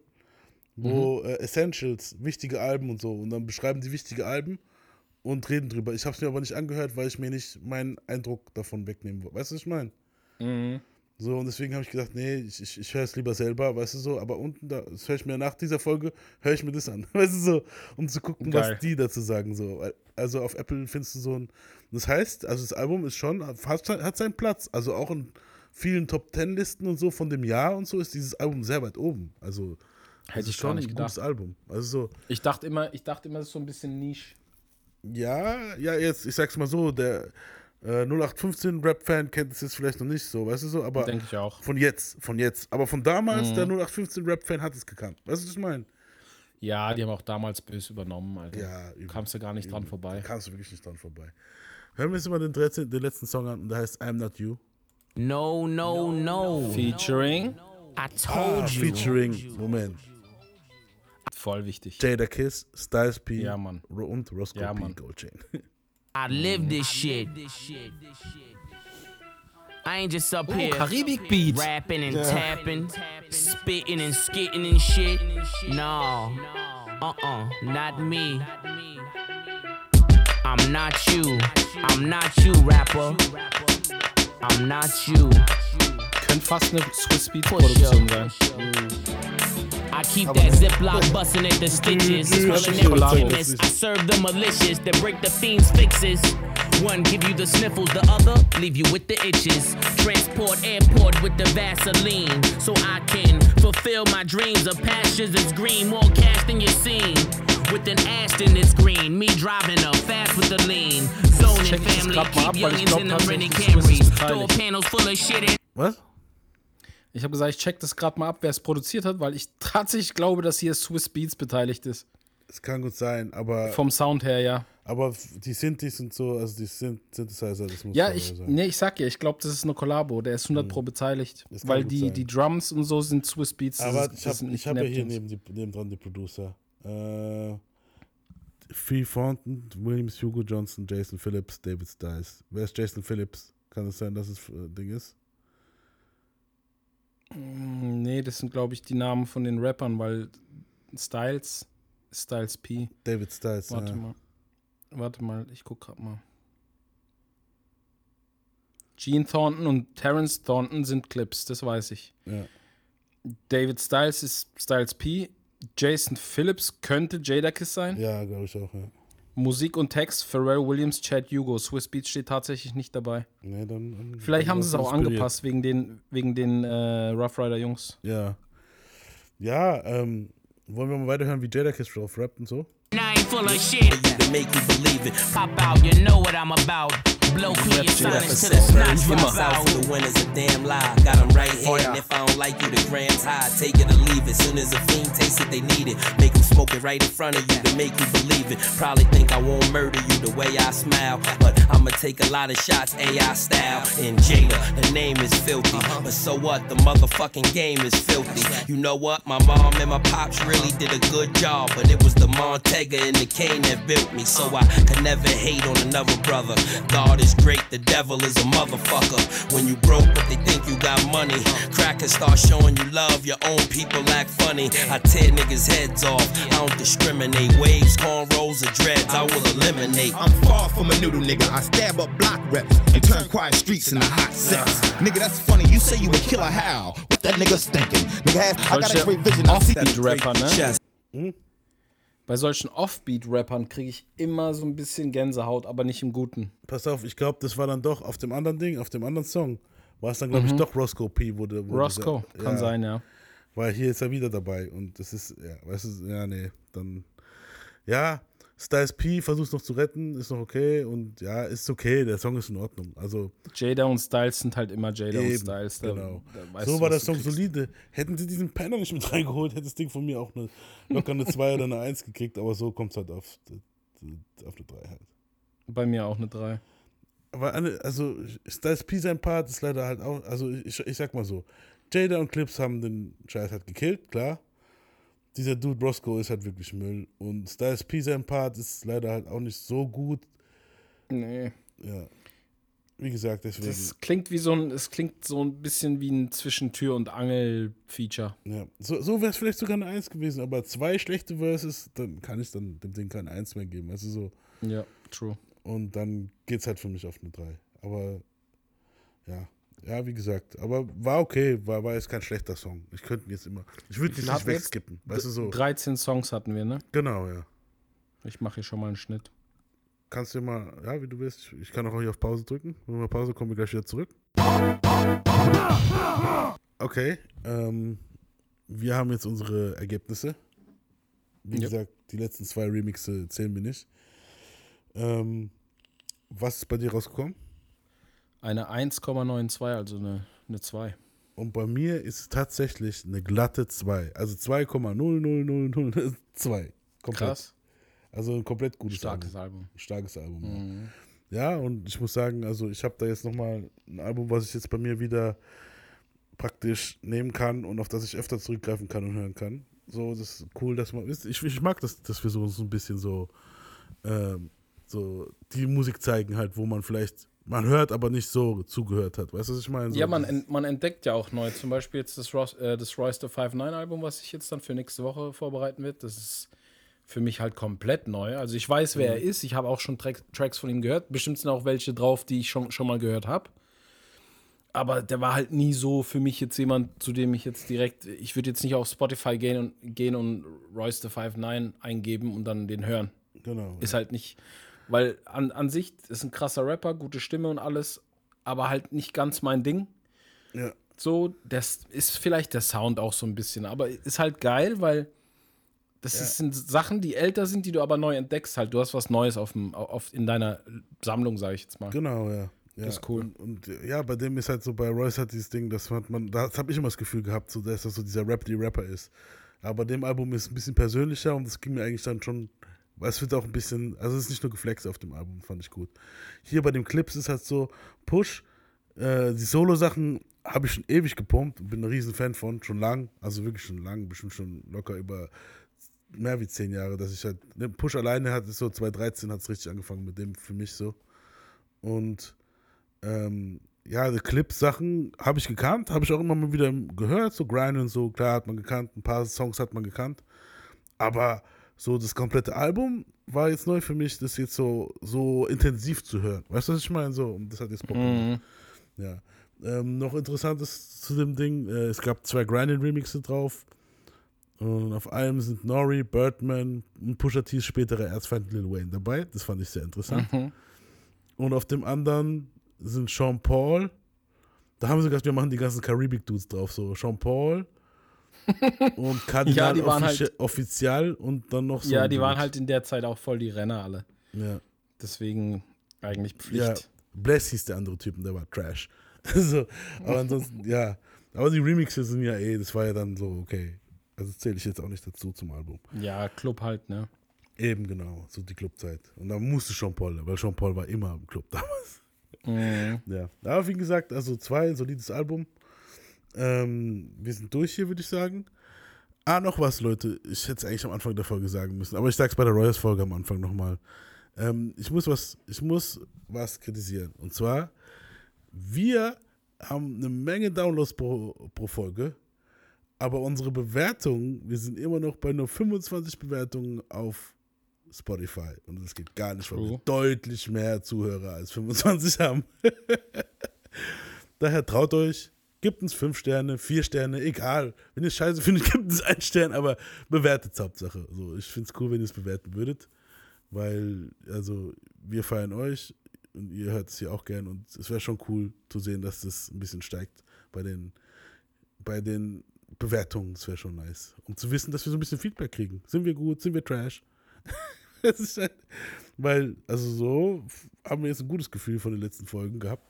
wo Mhm. äh, Essentials, wichtige Alben und so, und dann beschreiben die wichtige Alben und reden drüber. Ich habe es mir aber nicht angehört, weil ich mir nicht meinen Eindruck davon wegnehmen wollte. Weißt du, was ich meine? Mhm. So, und deswegen habe ich gedacht, nee, ich, ich, ich höre es lieber selber, weißt du so, aber unten, da, das höre ich mir nach dieser Folge, höre ich mir das an, weißt du so, um zu gucken, Geil. was die dazu sagen, so. Also auf Apple findest du so ein, das heißt, also das Album ist schon, hat, hat seinen Platz, also auch in vielen Top-Ten-Listen und so von dem Jahr und so ist dieses Album sehr weit oben, also Hätte ist ich gar schon nicht ein gutes gedacht. Album, also so, Ich dachte immer, ich dachte immer, das ist so ein bisschen Nische. ja, ja, jetzt, ich sag's mal so, der äh, 0815-Rap-Fan kennt es jetzt vielleicht noch nicht so, weißt du so, aber Denke ich auch. von jetzt, von jetzt, aber von damals, Mhm. der 0815-Rap-Fan hat es gekannt, weißt du, was ich meine? Ja, die haben auch damals böse übernommen, Alter. Ja, übel, Kamst du gar nicht dran vorbei. Da kamst du wirklich nicht dran vorbei. Hören wir jetzt mal den, 13, den letzten Song an und der heißt I'm Not You. No, no, no. Featuring? I Ah, told you. featuring, Moment, Voll wichtig. Jada Kiss, Styles P Ja, Mann. Und Roscoe Ja, P. Mann. Goldchain. I live this shit. I ain't just up here Karibik Beat. rapping and Yeah. tapping, spitting and skitting and shit. No, uh-uh, not me. I'm not you. I'm not you, rapper. I'm not you. Könnte fast eine Swiss Beat Produktion sein. Mm. I keep that Ziploc busting at the stitches. Smelling Collabo. emptiness. I serve the malicious that break the fiend's fixes. One give you the sniffles, the other leave you with the itches. Transport airport with the Vaseline, so I can fulfill my dreams of passions that's green, more cash than you seen. With an Aston it's green, me driving up fast with the lean. Zoning check ich das family, grad mal ab, keep weil ich youngins glaub in the rented tatsächlich, Swiss ist Camrys. Door panels full of shit and Was? Ich habe gesagt, ich check das gerade mal ab, wer es produziert hat, weil ich tatsächlich glaube, dass hier Swiss Beats beteiligt ist. Es kann gut sein, aber, Vom Sound her, ja. aber die Synthes und so, also die Synth Synthesizer, das muss Ja, ich, sein. nee, ich sag ja, ich glaube, das ist eine Kollabo. Der ist 100 Pro beteiligt. Weil die, sein. die Drums und so sind Swiss Beats. Aber ist- ich habe sind hab ja hier neben, die, neben dran die Producer. Äh, Fee Fonten, Williams, Hugo Johnson, Jason Phillips, David Styles. Wer ist Jason Phillips? Kann es sein, dass es äh, Ding ist? Mm, Nee, das sind, glaube ich, die Namen von den Rappern, weil Styles, Styles P. David Styles. Warte ja. mal. Warte mal, ich guck grad mal. Gene Thornton und Terence Thornton sind Clips, das weiß ich. Ja. David Styles ist Styles P. Jason Phillips könnte Jadakiss sein. Ja, glaube ich auch, ja. Musik und Text Pharrell Williams, Chad Hugo. Swiss Beats steht tatsächlich nicht dabei. Nee, dann, dann, Vielleicht dann haben sie es auch inspiriert. angepasst wegen den, wegen den äh, Rough Rider Jungs. Ja. Ja, ähm, wollen wir mal weiterhören, wie Jadakiss drauf rappt und so? Ain't full of shit. To make you believe it. Pop out, you know what I'm about. Blow clear silence to the snot drops South out. the winners a damn lie. Got 'em right oh, here. And if I don't like you, the grand's high. Take it or leave it. Soon as a fiend taste it, they need it. Make 'em smoke it right in front of you to make you believe it. Probably think I won't murder you the way I smile. But I'ma take a lot of shots, AI style. And Jada, the name is filthy. Uh-huh. But so what? The motherfucking game is filthy. You know what? My mom and my pops really did a good job. But it was the Montega and the Kane that built me. So uh-huh. I could never hate on another brother. God is great, the devil is a motherfucker. When you broke, but they think you got money. Crackers start showing you love, your own people act funny. I tear niggas' heads off, I don't discriminate. Waves, cornrows, or dreads, I will eliminate. I'm far from a noodle nigga. I stab up block reps and turn quiet streets into hot sex. Nigga, that's funny. You say you a killer how? What that nigga thinking? Nigga, has, I got a great vision. I'll see that Offbeat-Rapper, ne? Chest. Hmm? Bei solchen Offbeat-Rappern kriege ich immer so ein bisschen Gänsehaut, aber nicht im Guten. Pass auf, ich glaube, das war dann doch auf dem anderen Ding, auf dem anderen Song. War es dann, glaube ich, Mhm. doch Roscoe P. Wurde, wurde Roscoe, dieser- kann sein, ja. Weil hier ist er wieder dabei und das ist, ja, weißt du, ja, nee, dann, ja, Styles P versucht noch zu retten, ist noch okay und ja, ist okay, der Song ist in Ordnung. Also, Jada und Styles sind halt immer Jada und Eben, Styles. Da, genau. da so du, war der Song solide. Hätten sie diesen Penner nicht mit reingeholt, hätte das Ding von mir auch eine, locker eine 2 oder eine 1 gekriegt, aber so kommt es halt auf, auf eine 3 halt. Bei mir auch eine 3. Aber eine, also Styles P sein Part ist leider halt auch, also ich, ich sag mal so, Jada und Clips haben den Scheiß halt gekillt, klar. Dieser Dude Roscoe ist halt wirklich Müll. Und Styles P sein Part ist leider halt auch nicht so gut. Nee. Ja. Wie gesagt, deswegen. Das klingt wie so ein, es klingt so ein bisschen wie ein Zwischentür- und Angel-Feature. Ja, so, so wäre es vielleicht sogar eine 1 gewesen, aber zwei schlechte Verses, dann kann ich dann dem Ding keine 1 mehr geben. Also so. Ja, true. Und dann geht's halt für mich auf eine 3. Aber ja, ja, wie gesagt, aber war okay, war, war jetzt kein schlechter Song. Ich könnte jetzt immer, ich würde viel nicht jetzt? wegskippen. Weißt du so? 13 Songs hatten wir, ne? Genau, ja. Ich mache hier schon mal einen Schnitt. Kannst du mal, ja, wie du willst. Ich kann auch hier auf Pause drücken. Wenn wir Pause kommen wir gleich wieder zurück. Okay, ähm, wir haben jetzt unsere Ergebnisse. Wie Ja. gesagt, die letzten zwei Remixe zählen wir nicht. Ähm, was ist bei dir rausgekommen? Eine 1,92, also eine, eine 2. Und bei mir ist es tatsächlich eine glatte 2. Also 2,00002. Komplett. Krass. Also ein komplett gutes Starkes Album. Album. Starkes Album. ja. Mhm. Ja, und ich muss sagen, also ich habe da jetzt nochmal ein Album, was ich jetzt bei mir wieder praktisch nehmen kann und auf das ich öfter zurückgreifen kann und hören kann. So, das ist cool, dass man. Ich, ich mag das, dass wir so, so ein bisschen so, ähm, so die Musik zeigen, halt, wo man vielleicht, man hört, aber nicht so zugehört hat. Weißt du, was ich meine? So Ja, man, ent, man entdeckt ja auch neu. Zum Beispiel jetzt das, Ross, äh, das Royster 59 Album, was ich jetzt dann für nächste Woche vorbereiten wird. Das ist für mich halt komplett neu. Also ich weiß, wer er Mhm. ist. Ich habe auch schon Track, Tracks von ihm gehört. Bestimmt sind auch welche drauf, die ich schon, schon mal gehört habe. Aber der war halt nie so für mich jetzt jemand, zu dem ich jetzt direkt, ich würde jetzt nicht auf Spotify gehen und, gehen und Royster 59 eingeben und dann den hören. Genau. Ist halt nicht, weil an, an sich ist ein krasser Rapper, gute Stimme und alles, aber halt nicht ganz mein Ding. Ja. So, das ist vielleicht der Sound auch so ein bisschen, aber ist halt geil, weil das ist, sind Sachen, die älter sind, die du aber neu entdeckst halt. Du hast was Neues auf, dem, auf in deiner Sammlung, sage ich jetzt mal. Genau, ja. ja. Das ist cool. Und, und ja, bei dem ist halt so, bei Royce hat dieses Ding, dass man, man das habe ich immer das Gefühl gehabt, so, dass das so dieser Rap, die Rapper ist. Aber bei dem Album ist es ein bisschen persönlicher und das ging mir eigentlich dann schon, es wird auch ein bisschen, also es ist nicht nur geflext auf dem Album, fand ich gut. Hier bei dem Clips ist halt so, Push, äh, die Solo-Sachen habe ich schon ewig gepumpt, bin ein riesen Fan von, schon lang, also wirklich schon lang, bestimmt schon locker über mehr wie zehn Jahre, dass ich halt, ne, Push alleine hat so 2013 hat es richtig angefangen mit dem für mich so. Und ähm, ja, die Clip-Sachen habe ich gekannt, habe ich auch immer mal wieder gehört, so Grind und so, klar hat man gekannt, ein paar Songs hat man gekannt. Aber so das komplette Album war jetzt neu für mich, das jetzt so, so intensiv zu hören. Weißt du, was ich meine? So, und das hat jetzt Bock gemacht. Ja. Ähm, noch interessantes zu dem Ding, äh, es gab zwei Grinding-Remixe drauf. Und auf einem sind Nori, Birdman und Pusha T's spätere Erzfeind Lil Wayne dabei. Das fand ich sehr interessant. Mhm. Und auf dem anderen sind Sean Paul. Da haben sie gesagt, wir machen die ganzen Karibik-Dudes drauf. So Sean Paul, und Kardinal die waren offici halt- offizial und dann noch so. ja, die waren halt in der Zeit auch voll die Renner alle. Ja. Deswegen eigentlich Pflicht. Ja, Bless hieß der andere Typ und der war Trash. so, aber ansonsten, ja. Aber die Remixes sind ja eh, das war ja dann so, okay. Also zähle ich jetzt auch nicht dazu zum Album. Ja, Club halt, ne? Eben genau, so die Clubzeit. Und da musste Jean Paul, weil Jean Paul war immer im Club damals. Mhm. Ja. Aber wie gesagt, also zwei, solides Album. Ähm, wir sind durch hier, würde ich sagen. Ah, noch was, Leute. Ich hätte es eigentlich am Anfang der Folge sagen müssen, aber ich sag's bei der Royals-Folge am Anfang nochmal. Ähm, ich muss was, ich muss was kritisieren. Und zwar, wir haben eine Menge Downloads pro, pro Folge, aber unsere Bewertungen, wir sind immer noch bei nur 25 Bewertungen auf Spotify. Und das geht gar nicht, weil wir deutlich mehr Zuhörer als 25 haben. Daher traut euch, gebt uns 5 Sterne, 4 Sterne, egal. Wenn ihr es scheiße findet, gebt uns einen Stern, aber bewertet es Hauptsache. So, ich finde es cool, wenn ihr es bewerten würdet, weil, also, wir feiern euch und ihr hört es hier auch gern und es wäre schon cool zu sehen, dass das ein bisschen steigt bei den, bei den Bewertungen. Das wäre schon nice. Um zu wissen, dass wir so ein bisschen Feedback kriegen. Sind wir gut? Sind wir Trash? das ist halt, weil, also so haben wir jetzt ein gutes Gefühl von den letzten Folgen gehabt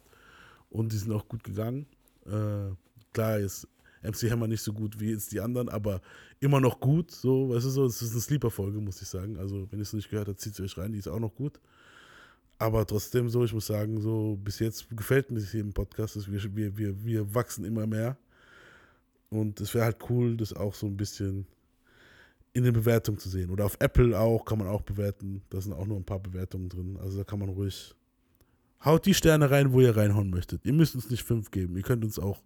und die sind auch gut gegangen. Äh, klar ist MC Hammer nicht so gut wie jetzt die anderen, aber immer noch gut. So, weißt du so, es ist eine Sleeper-Folge, muss ich sagen. Also, wenn ihr es nicht gehört habt, zieht es euch rein, die ist auch noch gut. Aber trotzdem so, ich muss sagen, so bis jetzt gefällt mir das hier im Podcast. Dass wir, wir, wir, wir wachsen immer mehr. Und es wäre halt cool, das auch so ein bisschen in den Bewertungen zu sehen. Oder auf Apple auch, kann man auch bewerten. Da sind auch nur ein paar Bewertungen drin. Also da kann man ruhig. Haut die Sterne rein, wo ihr reinhauen möchtet. Ihr müsst uns nicht fünf geben. Ihr könnt uns auch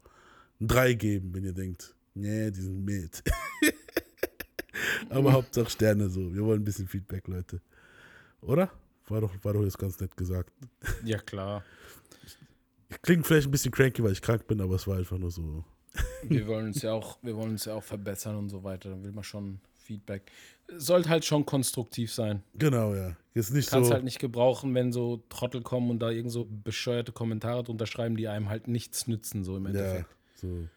drei geben, wenn ihr denkt, nee, die sind mit. Aber Hauptsache Sterne so. Wir wollen ein bisschen Feedback, Leute. Oder? War doch, war doch jetzt ganz nett gesagt. Ja, klar. Klingt vielleicht ein bisschen cranky, weil ich krank bin, aber es war einfach nur so. Wir wollen uns ja auch, wir wollen uns ja auch verbessern und so weiter. Dann will man schon Feedback. Sollte halt schon konstruktiv sein. Genau, ja. Jetzt nicht Kannst so. halt nicht gebrauchen, wenn so Trottel kommen und da irgend so bescheuerte Kommentare drunter schreiben, die einem halt nichts nützen, so im ja, Endeffekt. so.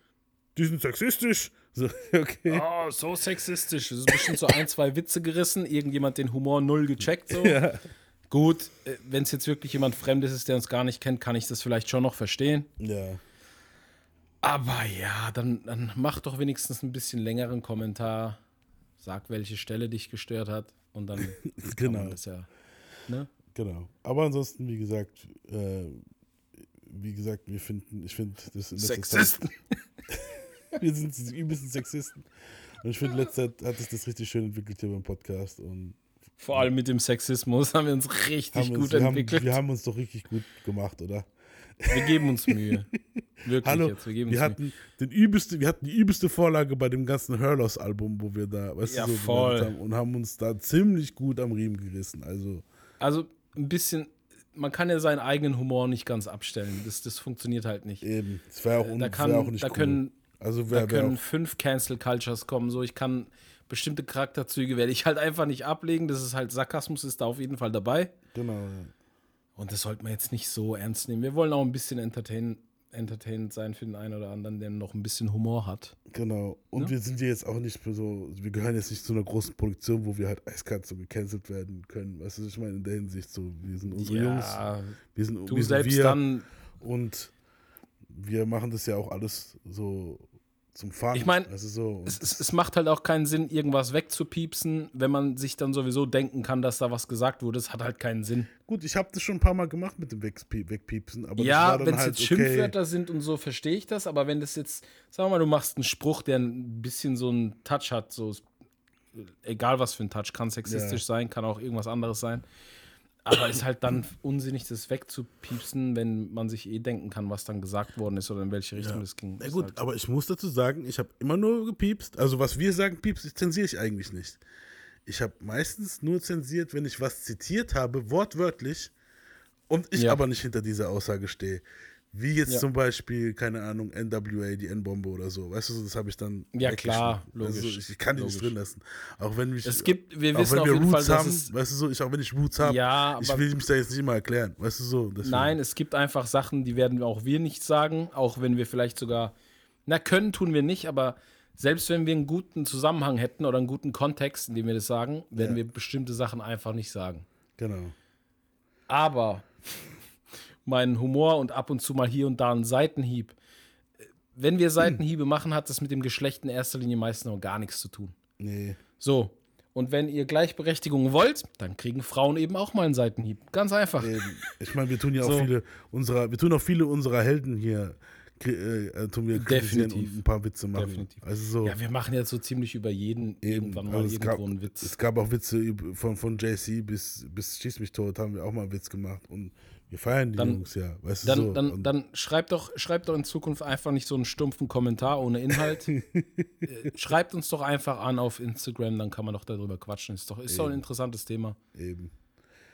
Die sind sexistisch. So, okay. Oh, so sexistisch. Es ist bestimmt so ein, zwei Witze gerissen, irgendjemand den Humor null gecheckt. So. Ja. Gut, wenn es jetzt wirklich jemand Fremdes ist, der uns gar nicht kennt, kann ich das vielleicht schon noch verstehen. Ja. Aber ja, dann, dann mach doch wenigstens ein bisschen längeren Kommentar. Sag, welche Stelle dich gestört hat. Und dann kann Genau. man das ja. Ne? Genau. Aber ansonsten, wie gesagt, äh, wie gesagt, wir finden, ich finde das in letzter Sexisten. Zeit, wir sind übelsten Sexisten. Und ich finde, in letzter Zeit hat sich das richtig schön entwickelt hier beim Podcast. Und Vor allem mit dem Sexismus haben wir uns richtig haben gut uns, wir, haben, entwickelt. wir haben uns doch richtig gut gemacht, oder? Wir geben uns Mühe. Wirklich Hallo, jetzt, wir geben wir uns hatten, den übelste, wir hatten die übelste Vorlage bei dem ganzen Hurlos-Album, wo wir da, weißt Ja, du, so voll. haben und haben uns da ziemlich gut am Riemen gerissen. Also, Also ein bisschen, man kann ja seinen eigenen Humor nicht ganz abstellen. Das, das funktioniert halt nicht. eben, es wäre auch, Äh, da kann, auch nicht da cool. können, also da wär, wär können fünf Cancel Cultures kommen. So, ich kann bestimmte Charakterzüge werde ich halt einfach nicht ablegen. Das ist halt Sarkasmus ist da auf jeden Fall dabei. genau, ja. Und das sollte man jetzt nicht so ernst nehmen. Wir wollen auch ein bisschen entertain, entertainend sein für den einen oder anderen, der noch ein bisschen Humor hat. Genau. Und Ne? wir sind ja jetzt auch nicht so, wir gehören jetzt nicht zu einer großen Produktion, wo wir halt eiskalt so gecancelt werden können. Weißt du, was ich meine, in der Hinsicht so, wir sind unsere Jungs, wir sind, du wir sind selbst wir dann. und wir machen das ja auch alles so zum Fahren. Ich mein, also so, Es, es, es macht halt auch keinen Sinn, irgendwas wegzupiepsen, wenn man sich dann sowieso denken kann, dass da was gesagt wurde. Das hat halt keinen Sinn. gut, ich habe das schon ein paar Mal gemacht mit dem Wegpie- Wegpiepsen, aber ja, wenn es halt jetzt okay. Schimpfwörter sind und so, verstehe ich das. Aber wenn das jetzt, sagen wir mal, du machst einen Spruch, der ein bisschen so einen Touch hat, so egal was für ein Touch, kann sexistisch Ja. sein, kann auch irgendwas anderes sein. Aber ist halt dann unsinnig, das wegzupiepsen, wenn man sich eh denken kann, was dann gesagt worden ist oder in welche Richtung Ja. das ging. Na gut, halt, aber ich muss dazu sagen, ich habe immer nur gepiepst. Also was wir sagen, piepst, zensiere ich eigentlich nicht. Ich habe meistens nur zensiert, wenn ich was zitiert habe, wortwörtlich, und ich Ja. aber nicht hinter dieser Aussage stehe. Wie jetzt Ja. zum Beispiel, keine Ahnung, NWA, die N-Bombe oder so. Weißt du, so, das habe ich dann. Ja, klar, logisch, Also ich, ich kann die nicht logisch. drin lassen. Auch wenn mich. Es gibt- wir auch wissen wenn auf wir jeden Roots Fall, haben, es- weißt du so, ich, auch wenn ich Roots habe, Ja, ich will mich da jetzt nicht immer erklären. Weißt du so. deswegen. Nein, es gibt einfach Sachen, die werden auch wir nicht sagen, auch wenn wir vielleicht sogar, na, können tun wir nicht, aber selbst wenn wir einen guten Zusammenhang hätten oder einen guten Kontext, in dem wir das sagen, werden Ja. wir bestimmte Sachen einfach nicht sagen. Genau. Aber mein Humor und ab und zu mal hier und da ein Seitenhieb. Wenn wir Seitenhiebe machen, hat das mit dem Geschlecht in erster Linie meistens noch gar nichts zu tun. Nee. So. Und wenn ihr Gleichberechtigung wollt, dann kriegen Frauen eben auch mal einen Seitenhieb. Ganz einfach. Eben. Ich meine, wir tun ja auch So. viele unserer, wir tun auch viele unserer Helden hier, kri- äh, tun wir Definitiv. und ein paar Witze machen. Definitiv. Also so. Ja, wir machen jetzt so ziemlich über jeden irgendwann mal Also irgendwo gab, einen Witz. es gab auch Witze von, von JC bis, bis Schieß mich tot, haben wir auch mal einen Witz gemacht. Und wir feiern die Dann- Jungs ja. Weißt du, Dann, so. dann, dann schreibt, doch, schreibt doch in Zukunft einfach nicht so einen stumpfen Kommentar ohne Inhalt. Äh, schreibt uns doch einfach an auf Instagram, dann kann man doch darüber quatschen. Ist doch, ist doch ein interessantes Thema. Eben.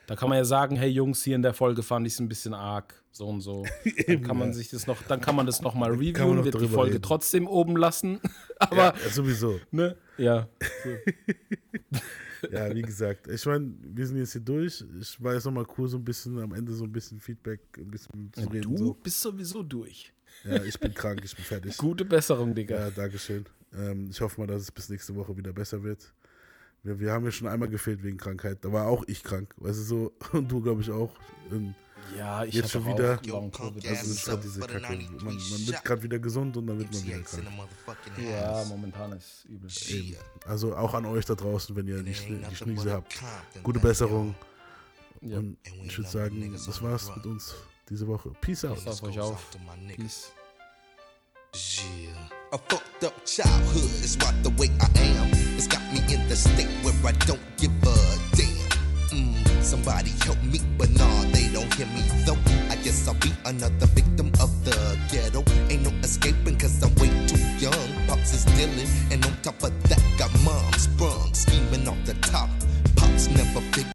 Da kann man ja sagen, hey Jungs, hier in der Folge fand ich es ein bisschen arg, so und so. Dann kann man sich das noch, dann kann man das noch mal reviewen, noch wird die Folge reden. trotzdem oben lassen. Aber ja, sowieso. ne, ja. Ja, wie gesagt, ich meine, wir sind jetzt hier durch. Ich war jetzt nochmal cool, so ein bisschen am Ende so ein bisschen Feedback, ein bisschen zu reden. Du So. bist sowieso durch. Ja, ich bin krank, ich bin fertig. Gute Besserung, Digga. Ja, Dankeschön. Ähm, ich hoffe mal, dass es bis nächste Woche wieder besser wird. Wir, wir haben ja schon einmal gefehlt wegen Krankheit. Da war auch ich krank, weißt du so. Und du, glaube ich, auch. Und Ja, ich jetzt schon auch wieder. Also, es ist gerade diese Kacke. Man, man wird gerade wieder gesund und dann wird man wieder krank. Ja, momentan ist übel. Eben. Also auch an euch da draußen, wenn ihr die, die Schnüse habt. Gute Besserung. Ja. Und ich würde sagen, das war's mit uns diese Woche. Peace out. Passt auf euch auf. Peace. A fucked up childhood is what the way I am. It's got me in the state where I don't give a damn. Mm, somebody help me, but nah, don't hear me though. I guess I'll be another victim of the ghetto. Ain't no escaping cause I'm way too young. Pops is dealing, and on top of that, got mom sprung, scheming off the top. Pops never big.